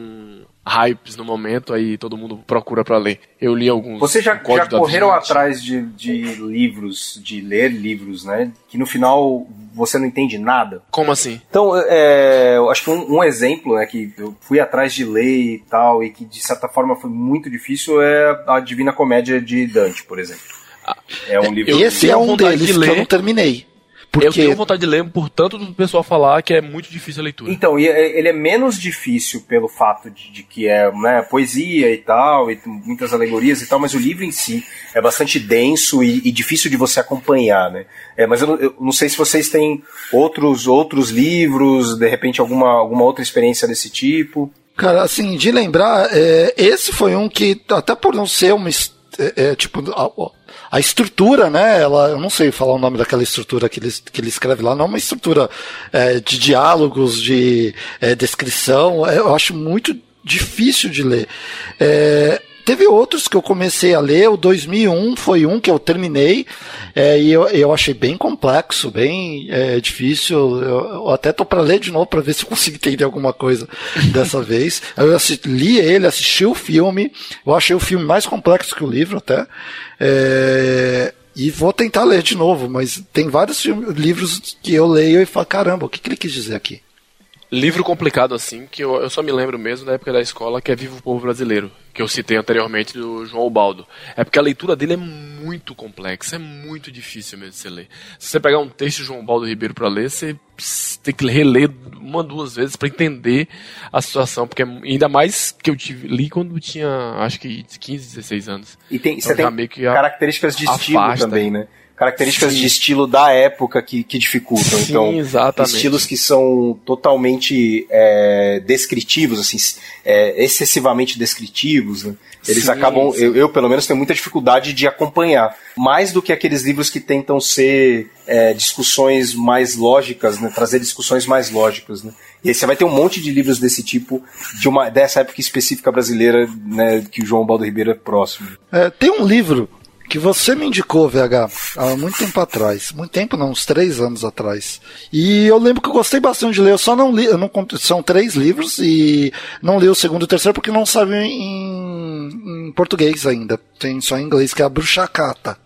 hypes no momento, aí todo mundo procura para ler. Eu li alguns. Vocês já, já correram atrás de, de livros, de ler livros, né? Que no final você não entende nada? Como assim? Então, é, eu acho que um, um, exemplo, né, que eu fui atrás de ler e tal, e que de certa forma foi muito difícil, é a Divina Comédia de Dante, por exemplo. Ah, é um livro. Esse é um deles de ler. que eu não terminei. Porque... Eu tenho vontade de ler, portanto, do pessoal falar que é muito difícil a leitura. Então, é, ele é menos difícil pelo fato de, de que é né, poesia e tal, e muitas alegorias e tal, mas o livro em si é bastante denso e, e difícil de você acompanhar, né? É, mas eu, eu, não sei se vocês têm outros, outros livros, de repente alguma, alguma outra experiência desse tipo. Cara, assim, de lembrar, é, esse foi um que, até por não ser uma. É, é tipo, a estrutura, né? Ela, eu não sei falar o nome daquela estrutura que ele, que ele escreve lá, não é uma estrutura é, de diálogos, de é, descrição. É, eu acho muito difícil de ler. É, Teve outros que eu comecei a ler, o 2001 foi um que eu terminei, é, e eu, eu achei bem complexo, bem é, difícil. Eu, eu até tô para ler de novo para ver se eu consigo entender alguma coisa dessa vez. Eu assisti, li ele, assisti o filme, eu achei o filme mais complexo que o livro até. É, e vou tentar ler de novo, mas tem vários livros que eu leio e falo, caramba, o que, que ele quis dizer aqui? Livro complicado assim, que eu, eu, só me lembro mesmo da época da escola, que é Vivo o Povo Brasileiro, que eu citei anteriormente do João Baldo. É porque a leitura dele é muito complexa, é muito difícil mesmo de você ler. Se você pegar um texto de João Baldo Ribeiro para ler, você tem que reler uma, duas vezes para entender a situação, porque é ainda mais que eu tive, li quando tinha, acho que 15, 16 anos. E tem, então, você tem características de estilo afasta, também, né? Características Sim. de estilo da época que, que dificultam. Sim, então, exatamente. estilos que são totalmente é, descritivos, assim, é, excessivamente descritivos, né? Eles sim, acabam, sim. Eu, eu, pelo menos tenho muita dificuldade de acompanhar. Mais do que aqueles livros que tentam ser é, discussões mais lógicas, né? trazer discussões mais lógicas. Né? E aí você vai ter um monte de livros desse tipo, de uma, dessa época específica brasileira, né, que o João Baldo Ribeiro é próximo. É, tem um livro que você me indicou, VH, há muito tempo atrás. Muito tempo não, uns três anos atrás. E eu lembro que eu gostei bastante de ler. Eu só não li, eu não, são três livros e não li o segundo e o terceiro porque não sabe em, em português ainda. Tem só em inglês, que é a Bruxacata.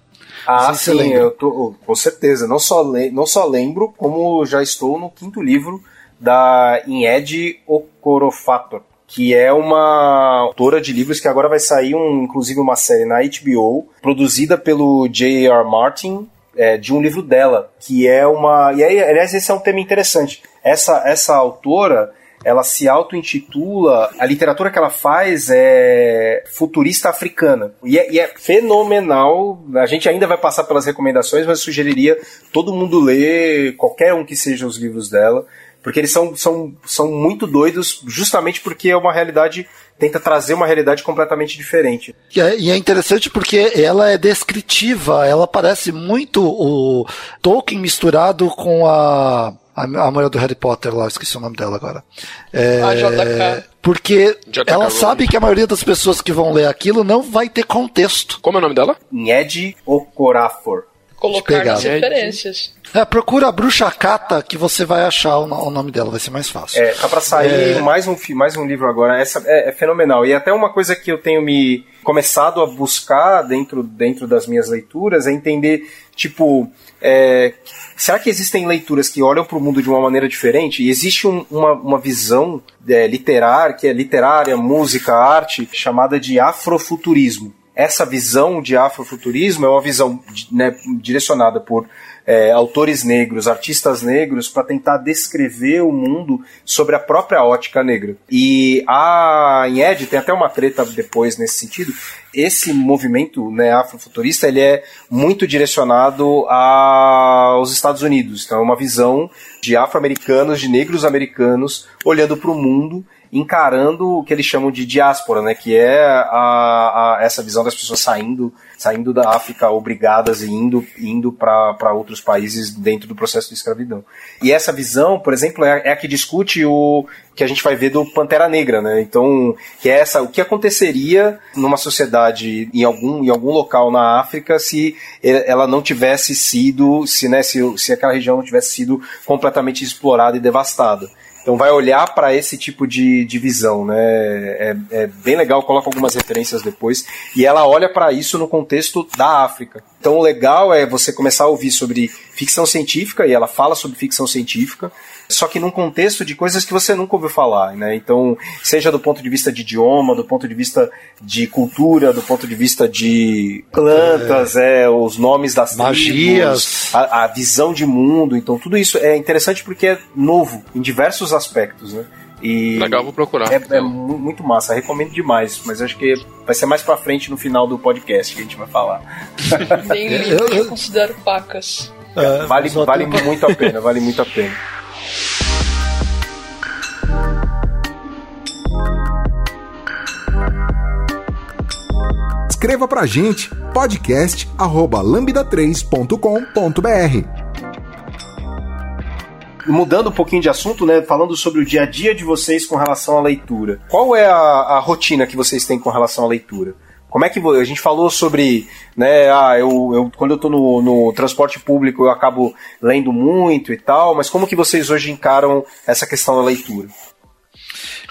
Ah, sim, eu tô, com certeza. Não só, le, não só lembro, como já estou no quinto livro da Ined Okorofator que é uma autora de livros que agora vai sair, um, inclusive, uma série na HBO, produzida pelo J.R. Martin, é, de um livro dela, que é uma. E aí, aliás, esse é um tema interessante. Essa, essa autora. Ela se auto-intitula. A literatura que ela faz é futurista africana. E é, e é fenomenal. A gente ainda vai passar pelas recomendações, mas eu sugeriria todo mundo ler qualquer um que seja os livros dela porque eles são, são, são muito doidos justamente porque é uma realidade tenta trazer uma realidade completamente diferente. E é, e é, interessante porque ela é descritiva, ela parece muito o Tolkien misturado com a a, mulher do Harry Potter lá, esqueci o nome dela agora. É, a JK. Porque JK ela Rowling. sabe que a maioria das pessoas que vão ler aquilo não vai ter contexto. Como é o nome dela? Ned Okorafor colocar nas referências. É, procura a Bruxa Cata que você vai achar o, nome dela, vai ser mais fácil. É, tá pra sair é... mais, um, mais um livro agora. Essa é, é, fenomenal. E até uma coisa que eu tenho me começado a buscar dentro, dentro das minhas leituras é entender, tipo, é, será que existem leituras que olham para o mundo de uma maneira diferente? E existe um, uma, uma visão é, literária, que é literária, música, arte, chamada de afrofuturismo essa visão de afrofuturismo é uma visão né, direcionada por é, autores negros, artistas negros, para tentar descrever o mundo sobre a própria ótica negra. E a Ed tem até uma treta depois nesse sentido. Esse movimento né, afrofuturista ele é muito direcionado aos Estados Unidos. Então é uma visão de afro-americanos, de negros americanos olhando para o mundo encarando o que eles chamam de diáspora, né, que é a, a, essa visão das pessoas saindo saindo da África obrigadas e indo, indo para outros países dentro do processo de escravidão. E essa visão, por exemplo, é, é a que discute o que a gente vai ver do Pantera Negra, né? Então, que é essa, o que aconteceria numa sociedade em algum, em algum local na África se ela não tivesse sido, se, né, se, se aquela região não tivesse sido completamente explorada e devastada. Então vai olhar para esse tipo de, de visão, né? É, é, bem legal, coloca algumas referências depois. E ela olha para isso no contexto da África. Então o legal é você começar a ouvir sobre ficção científica, e ela fala sobre ficção científica, só que num contexto de coisas que você nunca ouviu falar, né? Então, seja do ponto de vista de idioma, do ponto de vista de cultura, do ponto de vista de plantas, é, é os nomes das magias, tribos, a, a visão de mundo, então tudo isso é interessante porque é novo em diversos aspectos, né? E Legal, vou procurar. É, é, muito massa, recomendo demais, mas acho que vai ser mais pra frente no final do podcast que a gente vai falar. Tem livro que eu considero pacas. É, vale vale muito a pena, vale muito a pena. Escreva pra gente podcast@lambda3.com.br. Mudando um pouquinho de assunto, né, falando sobre o dia a dia de vocês com relação à leitura. Qual é a, a rotina que vocês têm com relação à leitura? Como é que a gente falou sobre, né, ah, eu, eu quando eu estou no, no, transporte público eu acabo lendo muito e tal, mas como que vocês hoje encaram essa questão da leitura?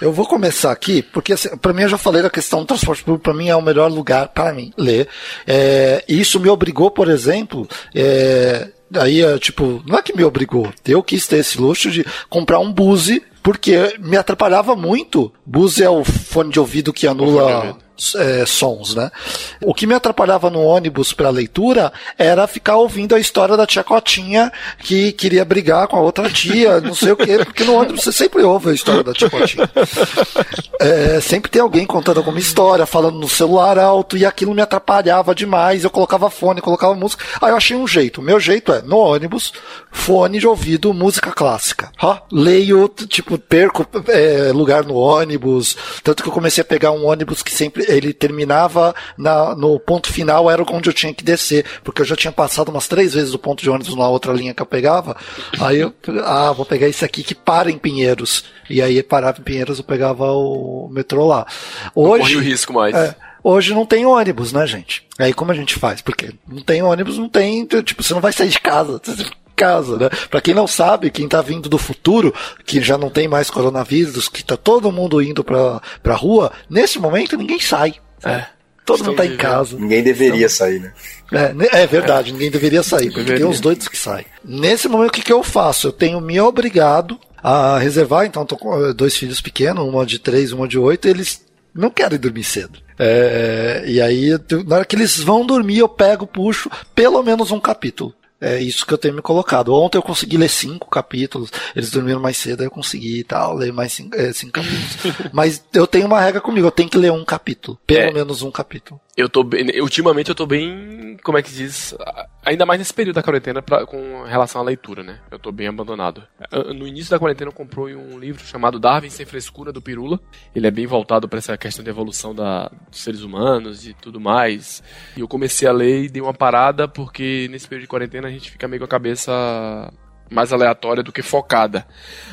Eu vou começar aqui, porque assim, para mim eu já falei da questão do transporte público, para mim é o melhor lugar para mim ler. É, isso me obrigou, por exemplo, é, aí é, tipo, não é que me obrigou, eu quis ter esse luxo de comprar um Buse, porque me atrapalhava muito. Buse é o fone de ouvido que anula é, sons, né? O que me atrapalhava no ônibus para leitura era ficar ouvindo a história da tia Cotinha que queria brigar com a outra tia, não sei o quê, porque no ônibus você sempre ouve a história da tia Cotinha. É, sempre tem alguém contando alguma história, falando no celular alto, e aquilo me atrapalhava demais. Eu colocava fone, colocava música. Aí eu achei um jeito. Meu jeito é, no ônibus, fone de ouvido, música clássica. Ó, leio, tipo, perco é, lugar no ônibus. Tanto que eu comecei a pegar um ônibus que sempre ele terminava na, no ponto final, era onde eu tinha que descer, porque eu já tinha passado umas três vezes o ponto de ônibus na outra linha que eu pegava. Aí eu, ah, vou pegar esse aqui que para em Pinheiros. E aí parava em Pinheiros, eu pegava o metrô lá. Hoje. Não corre o risco mais. É, hoje não tem ônibus, né, gente? Aí como a gente faz? Porque não tem ônibus, não tem, tipo, você não vai sair de casa casa, né? Para quem não sabe, quem tá vindo do futuro, que já não tem mais coronavírus, que tá todo mundo indo pra, pra rua, nesse momento ninguém sai. É. Todo mundo tá em casa. Ninguém deveria então, sair, né? É, é verdade, é. ninguém deveria sair, porque deveria. tem uns doidos que saem. Nesse momento, o que, que eu faço? Eu tenho me obrigado a reservar, então tô com dois filhos pequenos, uma de três, uma de oito, eles não querem dormir cedo. É, e aí, na hora que eles vão dormir, eu pego, puxo pelo menos um capítulo. É isso que eu tenho me colocado. Ontem eu consegui ler cinco capítulos, eles dormiram mais cedo, eu consegui e tal, ler mais cinco, é, cinco capítulos. Mas eu tenho uma regra comigo, eu tenho que ler um capítulo, pelo é. menos um capítulo. Eu tô bem, ultimamente eu tô bem, como é que diz, ainda mais nesse período da quarentena pra, com relação à leitura, né? Eu tô bem abandonado. No início da quarentena eu comprei um livro chamado Darwin sem frescura do Pirula. Ele é bem voltado para essa questão de evolução da, dos seres humanos e tudo mais. E eu comecei a ler e dei uma parada porque nesse período de quarentena a gente fica meio com a cabeça mais aleatória do que focada.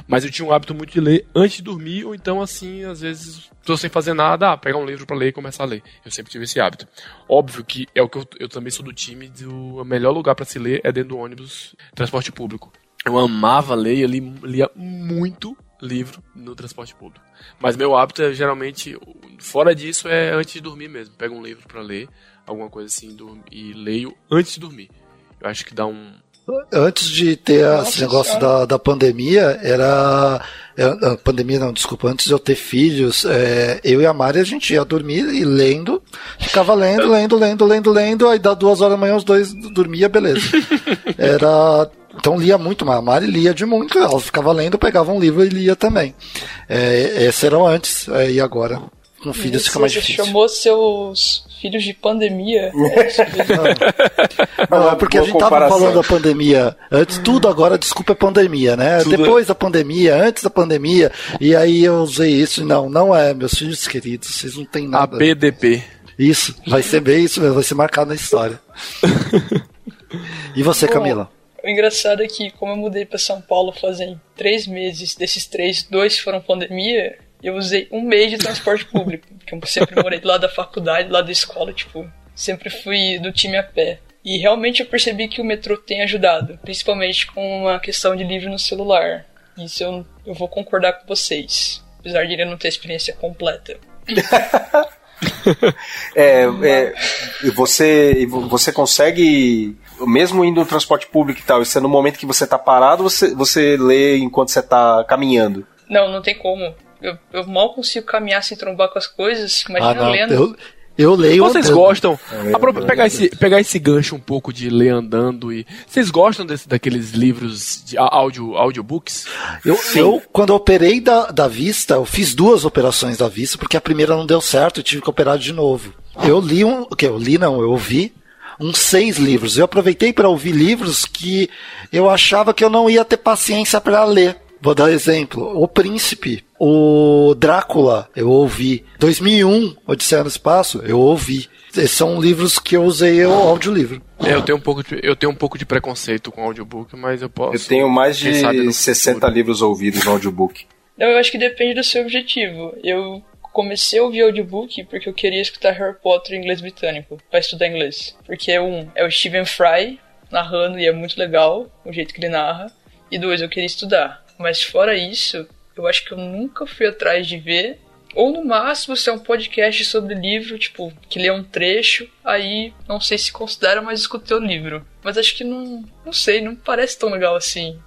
Mas eu tinha um hábito muito de ler antes de dormir, ou então, assim, às vezes, tô sem fazer nada, ah, pegar um livro para ler e começar a ler. Eu sempre tive esse hábito. Óbvio que é o que eu, eu também sou do time do melhor lugar para se ler é dentro do ônibus, transporte público. Eu amava ler e li, lia muito livro no transporte público. Mas meu hábito é geralmente, fora disso, é antes de dormir mesmo. Pego um livro para ler, alguma coisa assim, e leio antes de dormir. Eu acho que dá um, Antes de ter Nossa esse negócio da, da pandemia, era. A pandemia não, desculpa, antes de eu ter filhos, é, eu e a Mari a gente ia dormir e lendo, ficava lendo, lendo, lendo, lendo, lendo, aí dá duas horas da manhã os dois dormia, beleza. Era então lia muito, mas a Mari lia de muito. Ela ficava lendo, pegava um livro e lia também. É, esse era antes, é, e agora? Com filhos fica mais difícil. Você chamou seus filhos de pandemia. não, não, é porque a gente tava falando da pandemia antes, tudo agora, desculpa, é pandemia, né? Tudo Depois é... da pandemia, antes da pandemia, e aí eu usei isso. e Não, não é, meus filhos queridos, vocês não têm nada. A BDP. Isso, vai ser bem isso mesmo, vai ser marcado na história. e você, Bom, Camila? O engraçado é que, como eu mudei para São Paulo fazem três meses, desses três, dois foram pandemia, eu usei um mês de transporte público. Porque eu sempre morei do lado da faculdade, do lado da escola, tipo, sempre fui do time a pé. E realmente eu percebi que o metrô tem ajudado, principalmente com a questão de livro no celular. Isso eu, eu vou concordar com vocês, apesar de ele não ter experiência completa. é, é, você, você consegue mesmo indo no transporte público e tal, isso é no momento que você tá parado, você, você lê enquanto você tá caminhando? Não, não tem como. Eu, eu mal consigo caminhar sem trombar com as coisas, imagina ah, lendo. Eu, eu leio Vocês andando. gostam? É, pegar, esse, pegar esse gancho um pouco de ler andando e. Vocês gostam desse, daqueles livros de áudio, audiobooks? Eu, eu, quando eu operei da, da vista, eu fiz duas operações da vista, porque a primeira não deu certo e tive que operar de novo. Eu li um. O que? Eu li não, eu ouvi uns seis livros. Eu aproveitei para ouvir livros que eu achava que eu não ia ter paciência para ler. Vou dar um exemplo. O Príncipe, o Drácula, eu ouvi. 2001, Odisseia no Espaço, eu ouvi. Esses são livros que eu usei o audiolivro. É, eu tenho um pouco de, eu tenho um pouco de preconceito com audiobook, mas eu posso. Eu tenho mais de 60 futuro. livros ouvidos no audiobook. Não, eu acho que depende do seu objetivo. Eu comecei a ouvir audiobook porque eu queria escutar Harry Potter em inglês britânico, para estudar inglês. Porque um, é o Stephen Fry narrando e é muito legal o jeito que ele narra. E dois, eu queria estudar. Mas fora isso, eu acho que eu nunca fui atrás de ver. Ou no máximo, se é um podcast sobre livro, tipo, que lê um trecho, aí não sei se considera, mas escutei o livro. Mas acho que não. Não sei, não parece tão legal assim.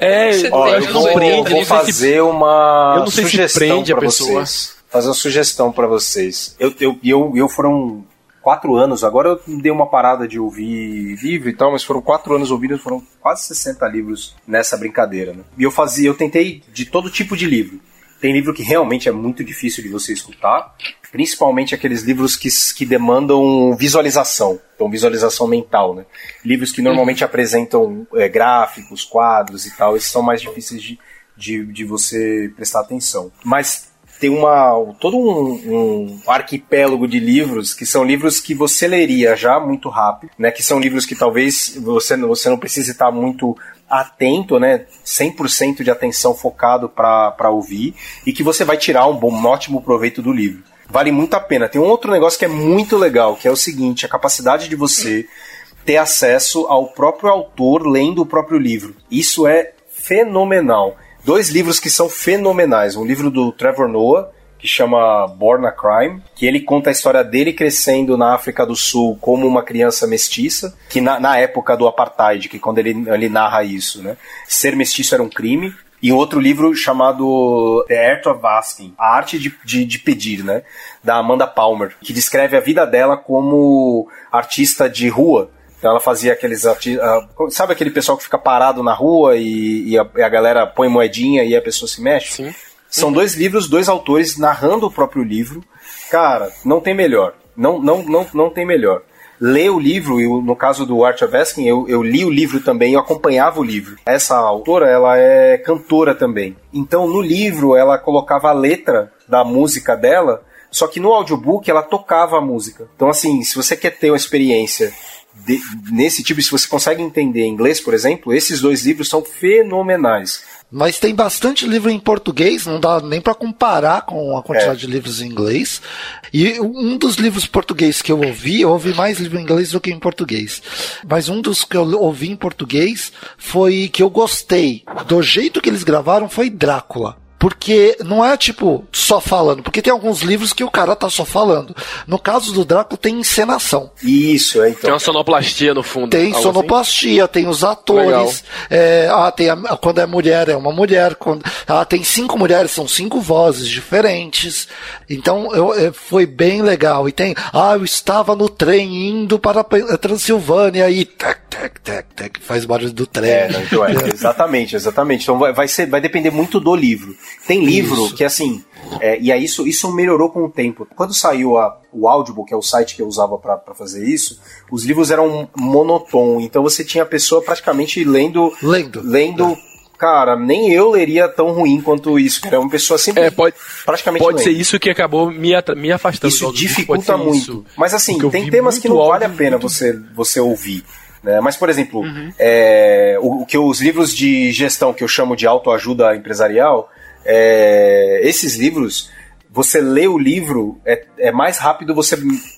é, ó, eu vou, vou fazer uma eu não sei sugestão se prende a pessoa. Vocês fazer uma sugestão para vocês. Eu, eu, eu, eu foram quatro anos, agora eu dei uma parada de ouvir livro e tal, mas foram quatro anos ouvidos, foram quase 60 livros nessa brincadeira, né? E eu fazia, eu tentei de todo tipo de livro. Tem livro que realmente é muito difícil de você escutar, principalmente aqueles livros que, que demandam visualização, então visualização mental, né? Livros que normalmente uhum. apresentam é, gráficos, quadros e tal, esses são mais difíceis de, de, de você prestar atenção. Mas tem uma todo um, um, arquipélago de livros que são livros que você leria já muito rápido, né? Que são livros que talvez você, você não precise estar muito atento, né? 100% de atenção focado para ouvir e que você vai tirar um bom, um ótimo proveito do livro. Vale muito a pena. Tem um outro negócio que é muito legal, que é o seguinte, a capacidade de você ter acesso ao próprio autor lendo o próprio livro. Isso é fenomenal dois livros que são fenomenais. Um livro do Trevor Noah, que chama Born a Crime, que ele conta a história dele crescendo na África do Sul como uma criança mestiça, que na, na época do apartheid, que quando ele, ele narra isso, né, ser mestiço era um crime. E outro livro chamado The Art of Asking, A Arte de, de, de Pedir, né? Da Amanda Palmer, que descreve a vida dela como artista de rua, então ela fazia aqueles. Uh, sabe aquele pessoal que fica parado na rua e, e, a, e, a, galera põe moedinha e a pessoa se mexe? Sim. São uhum. dois livros, dois autores narrando o próprio livro. Cara, não tem melhor. Não, não, não, não tem melhor. Ler o livro, e no caso do Art of Asking, eu, eu li o livro também, eu acompanhava o livro. Essa autora, ela é cantora também. Então, no livro, ela colocava a letra da música dela, só que no audiobook ela tocava a música. Então, assim, se você quer ter uma experiência de, nesse tipo, se você consegue entender inglês, por exemplo, esses dois livros são fenomenais. Mas tem bastante livro em português, não dá nem para comparar com a quantidade é. de livros em inglês. E um dos livros portugueses que eu ouvi, eu ouvi mais livro em inglês do que em português. Mas um dos que eu ouvi em português foi que eu gostei do jeito que eles gravaram foi Drácula. Porque não é tipo só falando, porque tem alguns livros que o cara tá só falando. No caso do Drácula tem encenação. Isso, é então. Tem uma sonoplastia no fundo. Tem assim? sonoplastia, assim? tem os atores. É, ah, tem a, quando é mulher é uma mulher. Quando, ah, tem cinco mulheres, são cinco vozes diferentes. Então eu, eu, foi bem legal. E tem, ah, eu estava no trem indo para a Transilvânia e tec, tec, tec, tec, faz barulho do trem. É, não, então é, exatamente, exatamente. Então vai, vai, ser, vai depender muito do livro. Tem livro isso. que assim, é, e aí isso, isso melhorou com o tempo. Quando saiu a, o Audible, que é o site que eu usava para fazer isso, os livros eram monotom, então você tinha a pessoa praticamente lendo. Lendo. Lendo. É. Cara, nem eu leria tão ruim quanto isso. Era uma pessoa sempre é, pode, praticamente Pode lendo. ser isso que acabou me, me afastando. Isso dificulta muito. Isso. Mas assim, tem temas que não vale a pena muito... você, você ouvir. Né? Mas, por exemplo, uhum. é, o, que os livros de gestão que eu chamo de autoajuda empresarial, é, esses livros, você lê o livro, é, é mais rápido você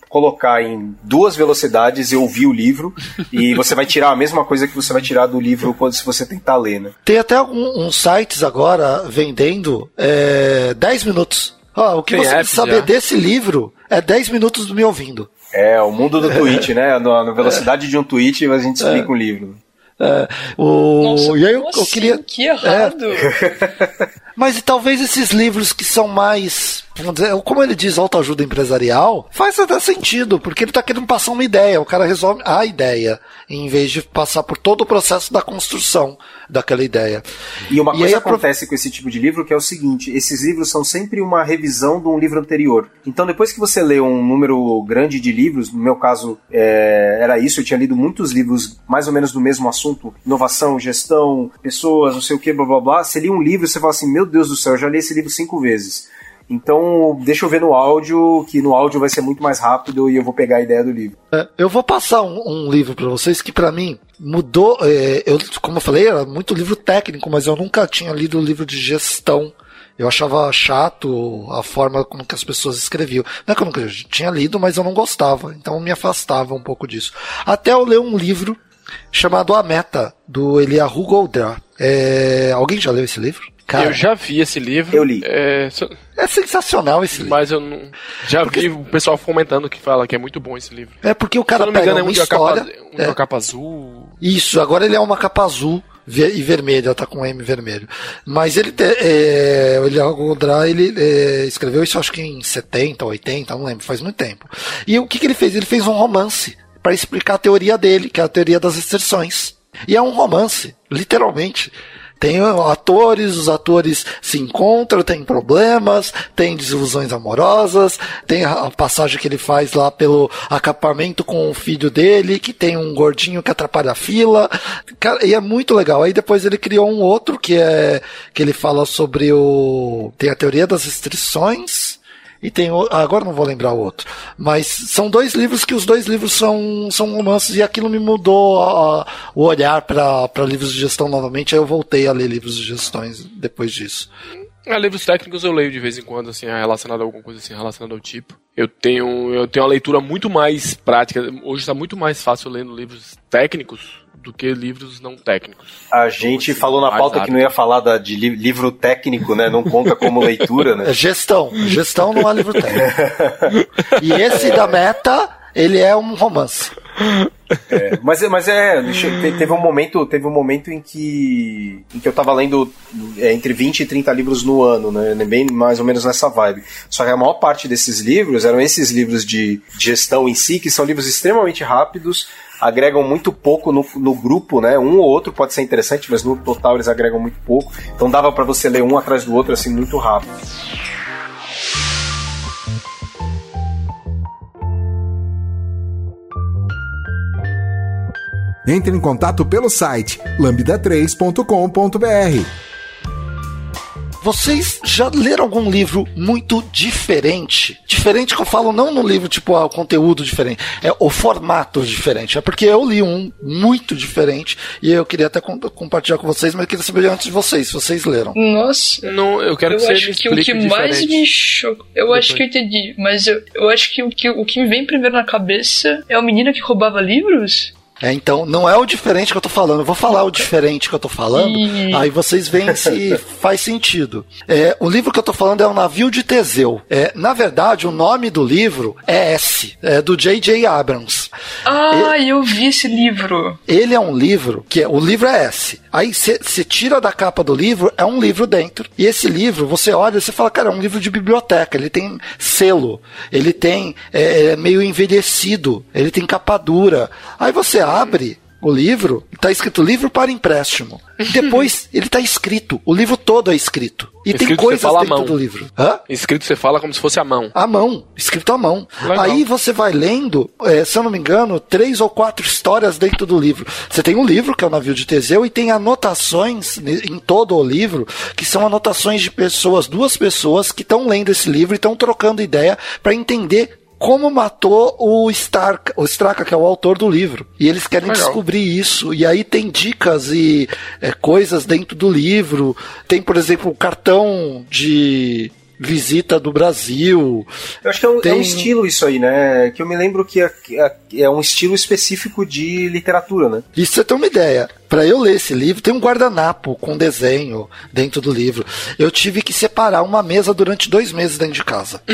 colocar em duas velocidades e ouvir o livro e você vai tirar a mesma coisa que você vai tirar do livro quando se você tentar ler, né? Tem até uns sites agora vendendo é, 10 minutos. Oh, o que Tem você precisa saber já. desse livro é 10 minutos do me ouvindo. É, o mundo do tweet, né? Na velocidade de um tweet a gente explica é. um livro. É, o... Nossa, e aí eu, eu assim? queria. Que errado! É. Mas talvez esses livros que são mais vamos dizer, como ele diz autoajuda empresarial, faz até sentido, porque ele está querendo passar uma ideia, o cara resolve a ideia, em vez de passar por todo o processo da construção daquela ideia. E uma e coisa acontece com esse tipo de livro que é o seguinte, esses livros são sempre uma revisão de um livro anterior. Então depois que você lê um número grande de livros, no meu caso é, era isso, eu tinha lido muitos livros mais ou menos do mesmo assunto, inovação, gestão, pessoas, não sei o que, blá blá blá, você lia um livro e você fala assim, meu Deus do céu, eu já li esse livro cinco vezes. Então, deixa eu ver no áudio, que no áudio vai ser muito mais rápido e eu vou pegar a ideia do livro. É, eu vou passar um, um livro para vocês que, para mim, mudou. É, eu, como eu falei, era muito livro técnico, mas eu nunca tinha lido livro de gestão. Eu achava chato a forma como que as pessoas escreviam. Não é que eu nunca tinha lido, mas eu não gostava. Então me afastava um pouco disso. Até eu ler um livro chamado A Meta, do Eliahu Goldratt. É, alguém já leu esse livro? Cara, eu já vi esse livro. Eu li. É, é sensacional esse livro. Mas eu não. Já porque... vi o pessoal comentando que fala que é muito bom esse livro. É porque o cara Se não me engano, é uma é um história. De capa, é. uma capa azul. Isso, agora ele é uma capa azul e vermelho, ela tá com M vermelho. Mas ele, te, é, ele, ele é, escreveu isso acho que em 70, 80, não lembro, faz muito tempo. E o que, que ele fez? Ele fez um romance para explicar a teoria dele, que é a teoria das restrições. E é um romance, literalmente. Tem atores, os atores se encontram, tem problemas, tem desilusões amorosas, tem a passagem que ele faz lá pelo acampamento com o filho dele, que tem um gordinho que atrapalha a fila. Cara, e é muito legal. Aí depois ele criou um outro que é que ele fala sobre o tem a teoria das restrições e tem agora não vou lembrar o outro, mas são dois livros que os dois livros são, são romances e aquilo me mudou a, a, o olhar para livros de gestão novamente. Aí eu voltei a ler livros de gestões depois disso. É, livros técnicos eu leio de vez em quando, assim, relacionado a alguma coisa assim, relacionado ao tipo. Eu tenho, eu tenho uma leitura muito mais prática. Hoje está muito mais fácil lendo livros técnicos do que livros não técnicos. A gente então, falou na pauta que não ia falar da, de li, livro técnico, né? Não conta como leitura, né? É gestão. Gestão não é livro técnico. e esse da meta, ele é um romance. É, mas, mas é, teve um momento, teve um momento em que, em que eu tava lendo é, entre 20 e 30 livros no ano, né? Bem mais ou menos nessa vibe. Só que a maior parte desses livros eram esses livros de gestão em si, que são livros extremamente rápidos, agregam muito pouco no, no grupo, né? Um ou outro pode ser interessante, mas no total eles agregam muito pouco. Então dava para você ler um atrás do outro assim muito rápido. Entre em contato pelo site lambda3.com.br. Vocês já leram algum livro muito diferente? Diferente que eu falo não no livro, tipo, ah, o conteúdo diferente, é o formato diferente. É porque eu li um muito diferente e eu queria até compartilhar com vocês, mas eu queria saber antes de vocês, se vocês leram. Nossa, não, eu quero eu que acho que o que mais me chocou, eu Depois. acho que eu entendi, mas eu, eu acho que o, que o que me vem primeiro na cabeça é o menino que roubava livros. É, então, não é o diferente que eu tô falando. Eu vou falar o diferente que eu tô falando, aí vocês veem se faz sentido. É, o livro que eu tô falando é O Navio de Teseu. É, na verdade, o nome do livro é S, é do J.J. Abrams. Ah, ele, eu vi esse livro. Ele é um livro que é, o livro é S. Aí você tira da capa do livro, é um livro dentro. E esse livro, você olha e você fala, cara, é um livro de biblioteca. Ele tem selo, ele tem é, é meio envelhecido, ele tem capa dura. Aí você abre o livro, está escrito livro para empréstimo. Depois ele está escrito, o livro todo é escrito. E escrito tem coisas dentro do livro. Hã? Escrito você fala como se fosse a mão. A mão, escrito à mão. Legal. Aí você vai lendo, é, se eu não me engano, três ou quatro histórias dentro do livro. Você tem um livro, que é o Navio de Teseu, e tem anotações em todo o livro, que são anotações de pessoas, duas pessoas que estão lendo esse livro e estão trocando ideia para entender como matou o Stark, o Straka, que é o autor do livro. E eles querem Legal. descobrir isso. E aí tem dicas e é, coisas dentro do livro. Tem, por exemplo, o cartão de visita do Brasil. Eu acho que é um, Tem... é um, estilo isso aí, né? Que eu me lembro que é, é, é um estilo específico de literatura, né? Isso você tem uma ideia. Para eu ler esse livro, tem um guardanapo com desenho dentro do livro. Eu tive que separar uma mesa durante dois meses dentro de casa.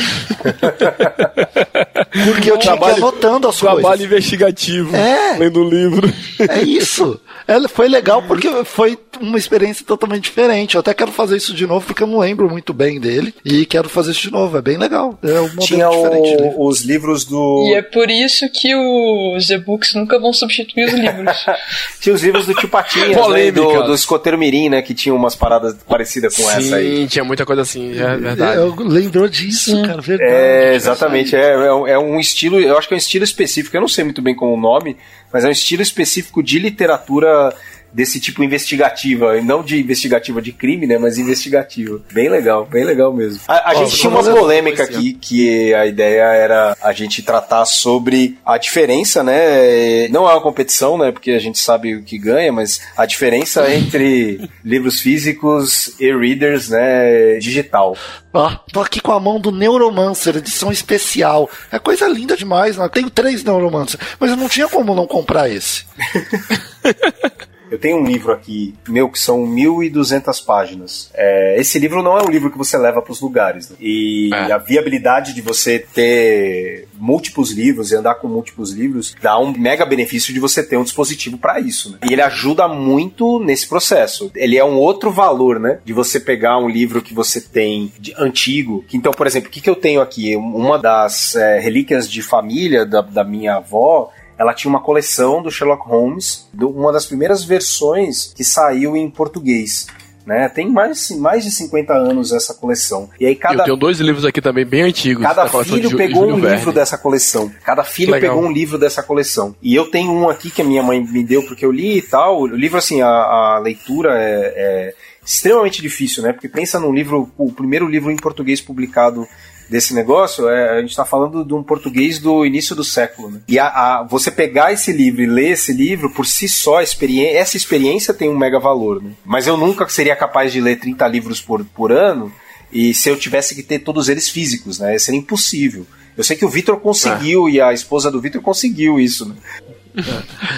Porque eu tinha trabalho, que ir anotando as trabalho coisas. Trabalho investigativo. É. Lendo o livro. É isso. Ela foi legal porque foi uma experiência totalmente diferente. Eu até quero fazer isso de novo porque eu não lembro muito bem dele. E quero fazer isso de novo. É bem legal. É um Tinha o, os livros do. E é por isso que os e-books nunca vão substituir os livros. tinha os livros do Tio Patinhas, né, do, do Escoteiro Mirim, né? Que tinha umas paradas parecidas com Sim, essa aí. Sim, tinha muita coisa assim, é verdade. Eu lembrou disso, Sim. cara. Verdade. É, exatamente. É, é, é um estilo, eu acho que é um estilo específico. Eu não sei muito bem com o nome, mas é um estilo específico de literatura desse tipo investigativa, não de investigativa de crime, né, mas investigativa. Bem legal, bem legal mesmo. A, a gente tinha uma polêmica aqui que a ideia era a gente tratar sobre a diferença, né, não é uma competição, né, porque a gente sabe o que ganha, mas a diferença entre livros físicos e readers, né, digital. Ó, tô aqui com a mão do Neuromancer, edição especial. É coisa linda demais, né? Tenho três Neuromancer, mas eu não tinha como não comprar esse. Eu tenho um livro aqui, meu, que são 1.200 páginas. É, esse livro não é um livro que você leva para os lugares. Né? E é. a viabilidade de você ter múltiplos livros e andar com múltiplos livros dá um mega benefício de você ter um dispositivo para isso. Né? E ele ajuda muito nesse processo. Ele é um outro valor, né? De você pegar um livro que você tem de, antigo. Que, então, por exemplo, o que, que eu tenho aqui? Uma das é, relíquias de família da, da minha avó ela tinha uma coleção do Sherlock Holmes, uma das primeiras versões que saiu em português. Né? Tem mais, mais de 50 anos essa coleção. E aí cada. Eu tenho dois livros aqui também bem antigos. Cada filho de, pegou um Verne. livro dessa coleção. Cada filho Legal. pegou um livro dessa coleção. E eu tenho um aqui que a minha mãe me deu porque eu li e tal. O livro, assim, a, a leitura é, é extremamente difícil, né? Porque pensa num livro, o primeiro livro em português publicado desse negócio, é, a gente está falando de um português do início do século. Né? E a, a, você pegar esse livro e ler esse livro, por si só, experiência, essa experiência tem um mega valor. Né? Mas eu nunca seria capaz de ler 30 livros por, por ano, e se eu tivesse que ter todos eles físicos, né? Seria impossível. Eu sei que o Vitor conseguiu é. e a esposa do Vitor conseguiu isso, né?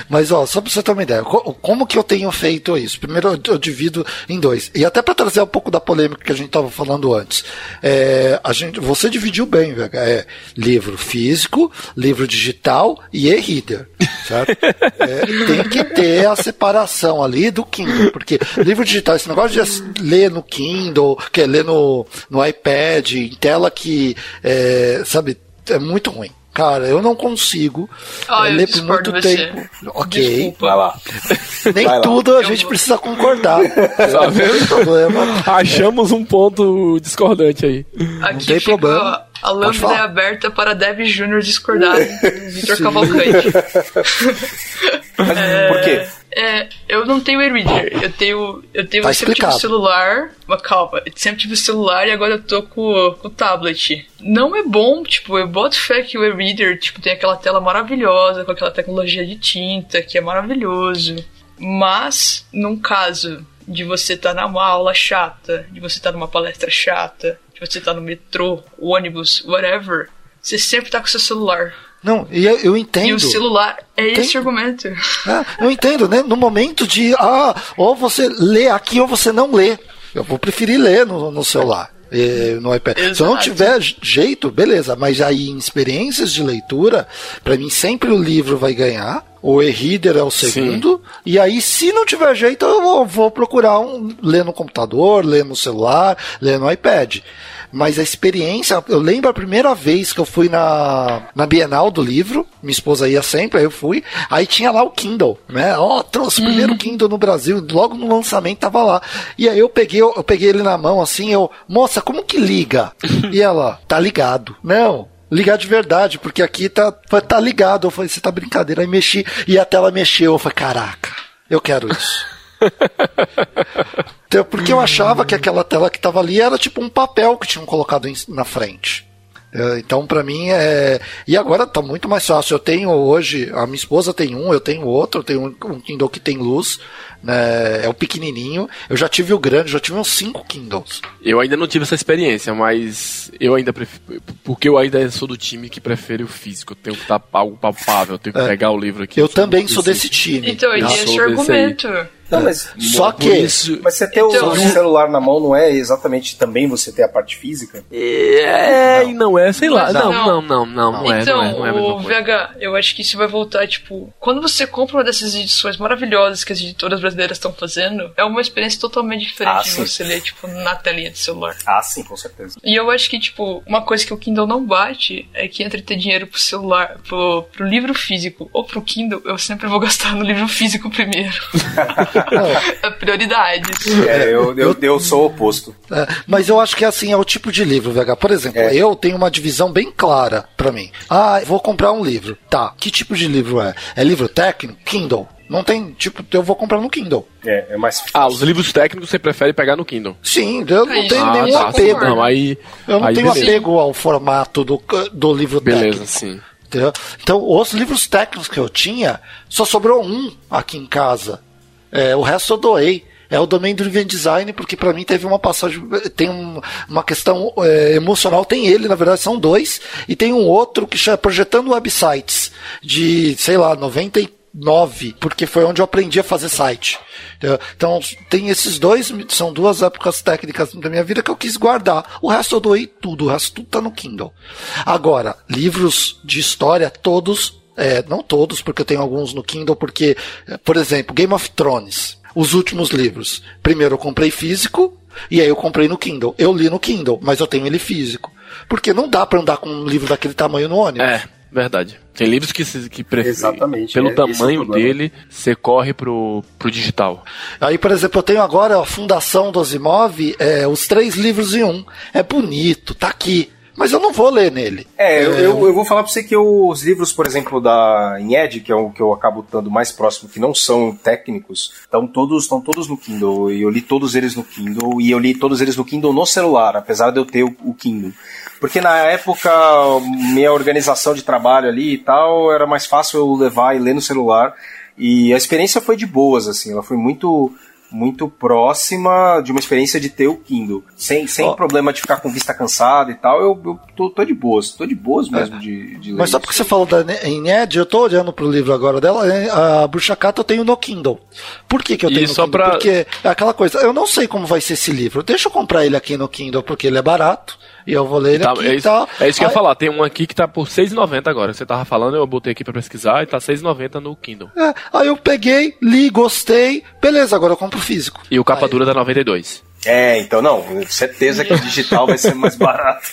Mas, ó, só pra você ter uma ideia, como que eu tenho feito isso? Primeiro eu, divido em dois. E até para trazer um pouco da polêmica que a gente estava falando antes. É, a gente, você dividiu bem, velho. É livro físico, livro digital e e-reader. Certo? É, tem que ter a separação ali do Kindle. Porque livro digital, esse negócio de ler no Kindle, que é ler no, no iPad, em tela que, é, sabe, é muito ruim. Cara, eu não consigo ah, ler por muito tempo. Ok. Desculpa. Vai lá. Nem Vai tudo lá. a gente precisa concordar. Tá vendo? problema. Achamos um ponto discordante aí. Aqui não tem problema. A lâmpada é aberta para Dev Júnior discordar Vitor Cavalcante. é, por quê? É, eu não tenho e-reader. Eu tenho. Eu tenho tá sempre tive celular. Mas calma, eu sempre tive celular e agora eu tô com, com o tablet. Não é bom, tipo, eu boto fé que o e-reader, tipo, tem aquela tela maravilhosa, com aquela tecnologia de tinta, que é maravilhoso. Mas, num caso de você estar tá numa aula chata, de você estar tá numa palestra chata, de você tá no metrô, ônibus, whatever, você sempre tá com seu celular. Não, e eu, eu entendo. E o celular é esse argumento. É, eu entendo, né? No momento de, ah, ou você lê aqui ou você não lê. Eu vou preferir ler no, no celular. No iPad. Exato. Se eu não tiver jeito, beleza, mas aí em experiências de leitura, para mim sempre o livro vai ganhar, o e-reader é o segundo, Sim. e aí se não tiver jeito, eu vou, vou procurar um ler no computador, ler no celular, ler no iPad mas a experiência, eu lembro a primeira vez que eu fui na, na Bienal do livro, minha esposa ia sempre, aí eu fui, aí tinha lá o Kindle, né? Ó, oh, trouxe o primeiro uhum. Kindle no Brasil, logo no lançamento tava lá. E aí eu peguei, eu, eu peguei ele na mão assim, eu, moça, como que liga? e ela, tá ligado. Não, ligar de verdade, porque aqui tá, tá ligado. Eu falei, você tá brincadeira. Aí mexi e a tela mexeu. Eu falei, caraca, eu quero isso. Então, porque eu achava que aquela tela que estava ali era tipo um papel que tinham colocado na frente. É, então, para mim, é. E agora tá muito mais fácil. Eu tenho hoje, a minha esposa tem um, eu tenho outro, eu tenho um Kindle que tem luz, né? É o pequenininho. Eu já tive o grande, já tive uns cinco Kindles. Eu ainda não tive essa experiência, mas eu ainda prefiro. Porque eu ainda sou do time que prefere o físico. Eu tenho que estar algo palpável, eu tenho que é. pegar o livro aqui. Eu, eu também sou desse time. Então, eu esse argumento. Aí. Não, mas só que isso, mas você ter então, o celular na mão não é exatamente também você ter a parte física? É, e não é, sei lá. Não, não, não, não, não, é, então, não é, não é o VH, eu acho que isso vai voltar, tipo, quando você compra uma dessas edições maravilhosas que as editoras brasileiras estão fazendo, é uma experiência totalmente diferente ah, de você ler, tipo, na telinha do celular. Ah, sim, com certeza. E eu acho que, tipo, uma coisa que o Kindle não bate é que entre ter dinheiro pro celular, pro, pro livro físico ou pro Kindle, eu sempre vou gastar no livro físico primeiro. Prioridades. É, eu, eu, eu sou o oposto. É, mas eu acho que assim é o tipo de livro, VH. Por exemplo, é. eu tenho uma divisão bem clara para mim. Ah, vou comprar um livro. Tá, que tipo de livro é? É livro técnico? Kindle. Não tem, tipo, eu vou comprar no Kindle. É, é mais Ah, os livros técnicos você prefere pegar no Kindle? Sim, eu não tenho ah, nenhum tá, apego. Não, aí, eu não aí tenho beleza. apego ao formato do, do livro beleza, técnico. Beleza, sim. Entendeu? Então, os livros técnicos que eu tinha, só sobrou um aqui em casa. É, o resto eu doei. É o domain driven design, porque para mim teve uma passagem, tem um, uma questão é, emocional, tem ele, na verdade são dois, e tem um outro que chama Projetando Websites, de, sei lá, 99, porque foi onde eu aprendi a fazer site. Então, tem esses dois, são duas épocas técnicas da minha vida que eu quis guardar. O resto eu doei tudo, o resto tudo tá no Kindle. Agora, livros de história, todos é, não todos, porque eu tenho alguns no Kindle, porque, por exemplo, Game of Thrones, os últimos livros. Primeiro eu comprei físico, e aí eu comprei no Kindle. Eu li no Kindle, mas eu tenho ele físico. Porque não dá para andar com um livro daquele tamanho no ônibus. É, verdade. Tem livros que, que preferem. Exatamente. Pelo é, tamanho é dele, você corre pro, pro digital. Aí, por exemplo, eu tenho agora a Fundação do Asimov, é, os três livros em um. É bonito, tá aqui mas eu não vou ler nele. É, eu, é, eu, eu vou falar pra você que os livros, por exemplo, da Ined, que é o que eu acabo estando mais próximo, que não são técnicos, estão todos, estão todos no Kindle. E eu li todos eles no Kindle, e eu li todos eles no Kindle no celular, apesar de eu ter o, o Kindle. Porque na época, minha organização de trabalho ali e tal, era mais fácil eu levar e ler no celular. E a experiência foi de boas, assim, ela foi muito muito próxima de uma experiência de ter o Kindle. Sem, sem oh. problema de ficar com vista cansada e tal, eu, eu tô, tô de boas, tô de boas mesmo é. de, de ler. Mas só porque você falou da Ned, eu tô olhando pro livro agora dela, a Bruxa Cata eu tenho no Kindle. Por que, que eu tenho e no Kindle? Pra... Porque é aquela coisa, eu não sei como vai ser esse livro. Deixa eu comprar ele aqui no Kindle porque ele é barato. E eu vou ler tá, aqui é isso, tá. É isso que Aí... eu ia falar. Tem um aqui que tá por 6,90 agora. Você tava falando, eu botei aqui pra pesquisar e tá 6,90 no Kindle. É, aí eu peguei, li, gostei. Beleza, agora eu compro físico. E o capa dura da 92. É, então não, certeza que o digital vai ser mais barato.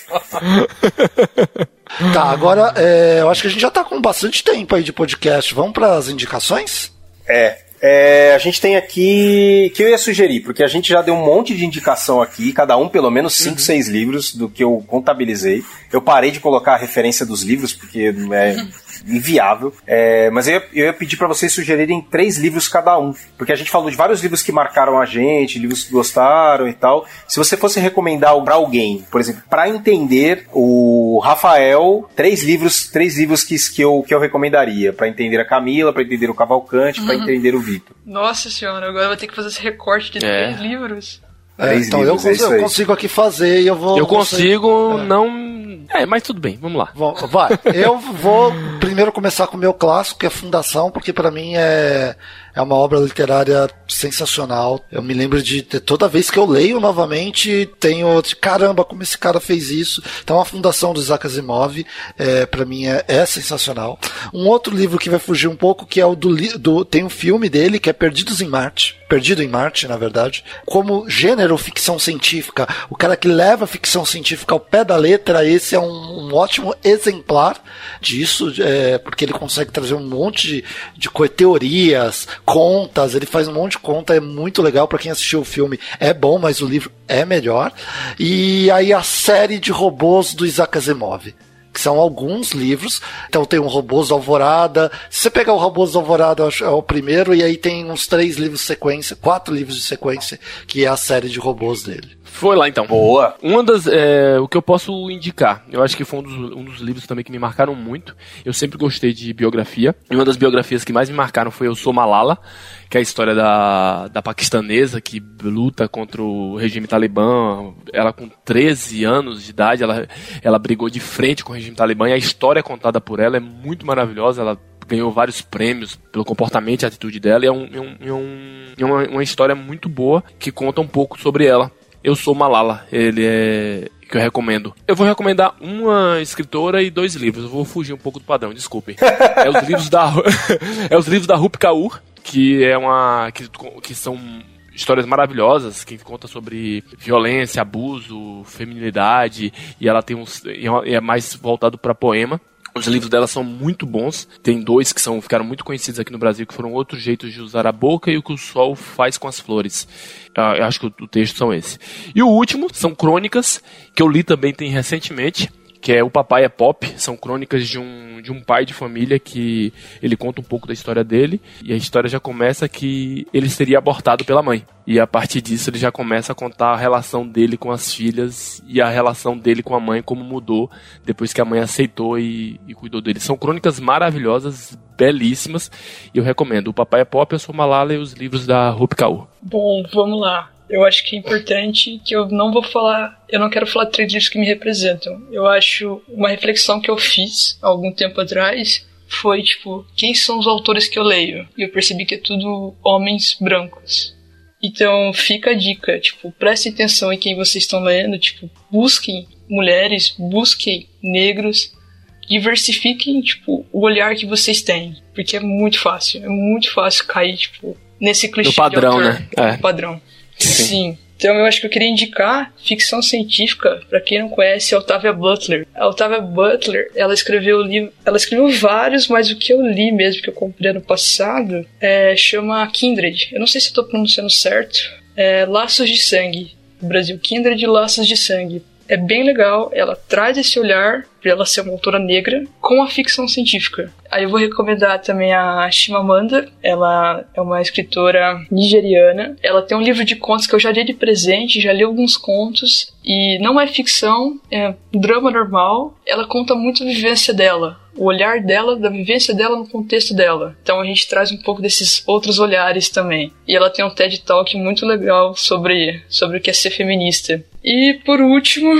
tá, agora é, eu acho que a gente já tá com bastante tempo aí de podcast. Vamos para as indicações? É, é, a gente tem aqui que eu ia sugerir, porque a gente já deu um monte de indicação aqui, cada um pelo menos 5, 6 uhum. livros do que eu contabilizei. Eu parei de colocar a referência dos livros, porque é, inviável. É, mas eu ia, eu ia pedir para vocês sugerirem três livros cada um, porque a gente falou de vários livros que marcaram a gente, livros que gostaram e tal. Se você fosse recomendar para alguém, por exemplo, para entender o Rafael, três livros, três livros que, que, eu, que eu recomendaria para entender a Camila, para entender o Cavalcante, uhum. para entender o Vitor. Nossa senhora, agora eu vou ter que fazer esse recorte de é. três livros. É, então eu, consigo, eu consigo aqui fazer e eu vou. Eu consigo é. não. É, mas tudo bem, vamos lá. Vai. eu vou primeiro começar com o meu clássico, que é Fundação, porque para mim é é uma obra literária sensacional. Eu me lembro de toda vez que eu leio novamente, tenho caramba, como esse cara fez isso. Então a fundação do Isaac Asimov, é, para mim é, é, sensacional. Um outro livro que vai fugir um pouco, que é o do, do tem um filme dele que é Perdidos em Marte, Perdido em Marte, na verdade. Como gênero ficção científica, o cara que leva a ficção científica ao pé da letra, esse é um, um ótimo exemplar disso, é, porque ele consegue trazer um monte de, de teorias, contas, ele faz um monte de conta, é muito legal para quem assistiu o filme. É bom, mas o livro é melhor. E aí a série de robôs do Isaac Asimov que são alguns livros. Então tem um Robôs da Alvorada. Se você pegar o Robôs da Alvorada, é o primeiro, e aí tem uns três livros de sequência, quatro livros de sequência, que é a série de robôs dele. Foi lá então. Boa. Uma das. É, o que eu posso indicar, eu acho que foi um dos, um dos, livros também que me marcaram muito. Eu sempre gostei de biografia. E uma das biografias que mais me marcaram foi Eu Sou Malala, que é a história da, da paquistanesa que luta contra o regime talibã. Ela com 13 anos de idade, ela, ela brigou de frente com o regime talibã e a história contada por ela é muito maravilhosa. Ela ganhou vários prêmios pelo comportamento e atitude dela. E é, um, é, um, é, um, é uma, uma história muito boa que conta um pouco sobre ela. Eu Sou Malala. Ele é que eu recomendo. Eu vou recomendar uma escritora e dois livros. Eu vou fugir um pouco do padrão, desculpem. É os livros da é os livros da Rupi Kaur, que é uma que, que são histórias maravilhosas que conta sobre violência, abuso, feminilidade e ela tem uns é mais voltado para poema. Os livros dela são muito bons. Tem dois que são ficaram muito conhecidos aqui no Brasil, que foram outros jeitos de usar a boca e o que o sol faz com as flores. Ah, eu acho que o texto são esse. E o último são crônicas, que eu li também tem recentemente, que é O Papai é Pop. São crônicas de um, de um pai de família que ele conta um pouco da história dele. E a história já começa que ele seria abortado pela mãe. E a partir disso ele já começa a contar a relação dele com as filhas e a relação dele com a mãe, como mudou depois que a mãe aceitou e, e cuidou dele. São crônicas maravilhosas, belíssimas. E eu recomendo. O Papai é Pop, Eu Sou Malala e os livros da Rupi Kaur. Bom, vamos lá eu acho que é importante que eu não vou falar, eu não quero falar três livros que me representam. Eu acho uma reflexão que eu fiz há algum tempo atrás foi tipo, quem são os autores que eu leio? E eu percebi que é tudo homens brancos. Então fica a dica, tipo, prestem atenção em quem vocês estão lendo, tipo, busquem mulheres, busquem negros, diversifiquem, tipo, o olhar que vocês têm, porque é muito fácil, é muito fácil cair, tipo, nesse clichê do padrão, né? É. padrão. Sim. Então eu acho que eu queria indicar ficção científica para quem não conhece a Octavia Butler. A Octavia Butler, ela escreveu livro, ela escreveu vários, mas o que eu li mesmo que eu comprei ano passado é, chama Kindred. Eu não sei se estou pronunciando certo. É Laços de Sangue. Brasil Kindred Laços de Sangue é bem legal, ela traz esse olhar para ela ser uma autora negra com a ficção científica. Aí eu vou recomendar também a Chimamanda, ela é uma escritora nigeriana. Ela tem um livro de contos que eu já dei de presente, já li alguns contos e não é ficção, é drama normal. Ela conta muito a vivência dela, o olhar dela, da vivência dela no contexto dela. Então a gente traz um pouco desses outros olhares também. E ela tem um TED Talk muito legal sobre, sobre o que é ser feminista. E por último,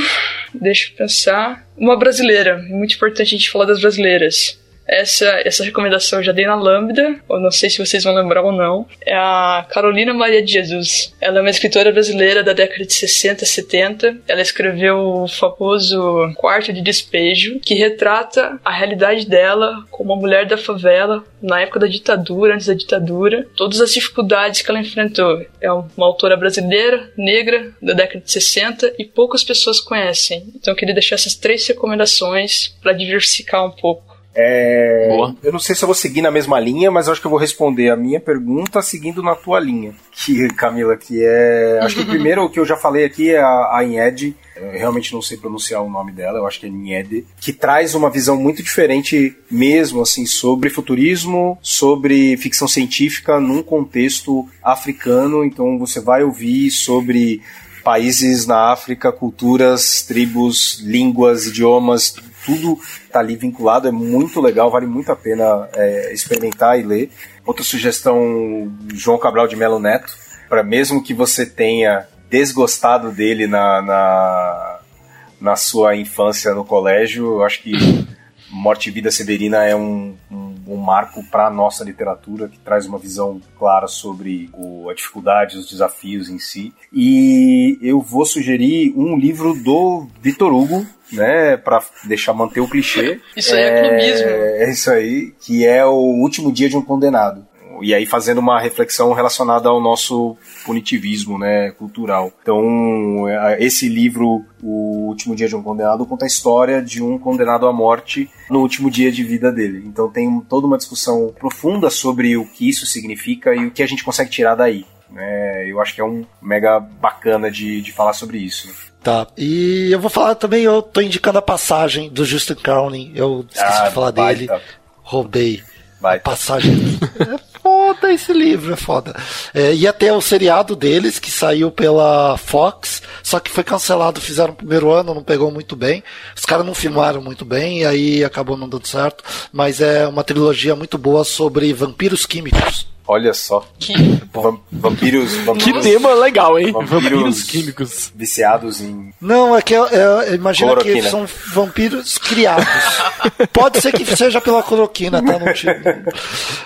deixa eu pensar, uma brasileira. Muito importante a gente falar das brasileiras. Essa, essa recomendação eu já dei na Lambda, eu não sei se vocês vão lembrar ou não. É a Carolina Maria de Jesus. Ela é uma escritora brasileira da década de 60, 70. Ela escreveu o famoso Quarto de Despejo, que retrata a realidade dela como uma mulher da favela na época da ditadura, antes da ditadura, todas as dificuldades que ela enfrentou. É uma autora brasileira, negra, da década de 60 e poucas pessoas conhecem. Então eu queria deixar essas três recomendações para diversificar um pouco. É, eu não sei se eu vou seguir na mesma linha, mas eu acho que eu vou responder a minha pergunta seguindo na tua linha, que Camila, que é, acho que primeiro o que eu já falei aqui é a, a Ined, eu realmente não sei pronunciar o nome dela, eu acho que é Niede, que traz uma visão muito diferente mesmo assim sobre futurismo, sobre ficção científica num contexto africano, então você vai ouvir sobre países na África, culturas, tribos, línguas, idiomas, tudo está ali vinculado, é muito legal, vale muito a pena é, experimentar e ler. Outra sugestão, João Cabral de Melo Neto, para mesmo que você tenha desgostado dele na, na, na sua infância no colégio. Eu acho que Morte e Vida Severina é um, um, um marco para a nossa literatura, que traz uma visão clara sobre o, a dificuldade, os desafios em si. E eu vou sugerir um livro do Vitor Hugo, né, para deixar manter o clichê. Isso aí é, é clubismo. É isso aí, que é o último dia de um condenado e aí fazendo uma reflexão relacionada ao nosso punitivismo, né, cultural. Então, é, esse livro, O Último Dia de um Condenado, conta a história de um condenado à morte no último dia de vida dele. Então tem toda uma discussão profunda sobre o que isso significa e o que a gente consegue tirar daí. É, eu acho que é um mega bacana de, de falar sobre isso. Tá. E eu vou falar também, eu tô indicando a passagem do Justin Crowning. Eu esqueci ah, de falar dele. Roubei. A passagem. foda esse livro, é foda. É, ia ter o seriado deles, que saiu pela Fox, só que foi cancelado, fizeram o primeiro ano, não pegou muito bem. Os caras não filmaram muito bem, e aí acabou não dando certo. Mas é uma trilogia muito boa sobre vampiros químicos. Olha só. Que vampiros, vampiros. Que tema legal, hein? Vampiros, vampiros químicos. Viciados em. Não, é que é, é, imagina que são vampiros criados. Pode ser que seja pela cloroquina, tá? Não tinha...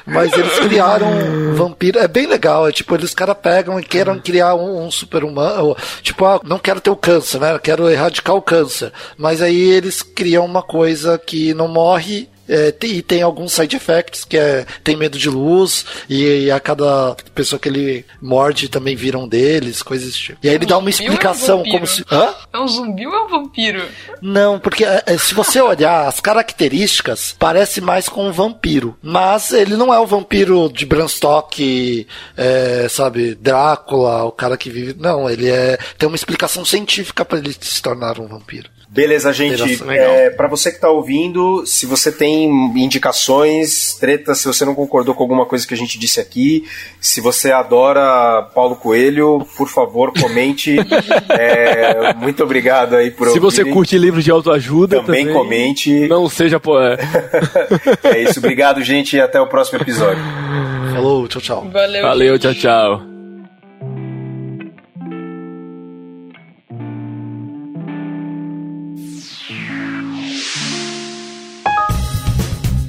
Mas eles criaram um vampiro. É bem legal. É tipo, eles caras pegam e queiram criar um, um super-humano. Tipo, ah, não quero ter o câncer, né? Quero erradicar o câncer. Mas aí eles criam uma coisa que não morre é, e tem alguns side effects, que é tem medo de luz, e, e, a cada pessoa que ele morde também viram deles, coisas desse tipo. E aí ele dá uma explicação é um como se. Hã? É um zumbi ou é um vampiro? Não, porque é, é, se você olhar as características, parece mais com um vampiro. Mas ele não é o vampiro de Bram Stoker, é, sabe, Drácula, o cara que vive. Não, ele é. Tem uma explicação científica para ele se tornar um vampiro. Beleza, gente. É, para você que tá ouvindo, se você tem indicações, tretas, se você não concordou com alguma coisa que a gente disse aqui, se você adora Paulo Coelho, por favor, comente. é, muito obrigado aí por Se você curte livros de autoajuda, também, também comente. Não seja poeta. é isso, obrigado, gente, e até o próximo episódio. Falou, tchau, tchau. Valeu, Valeu tchau, tchau.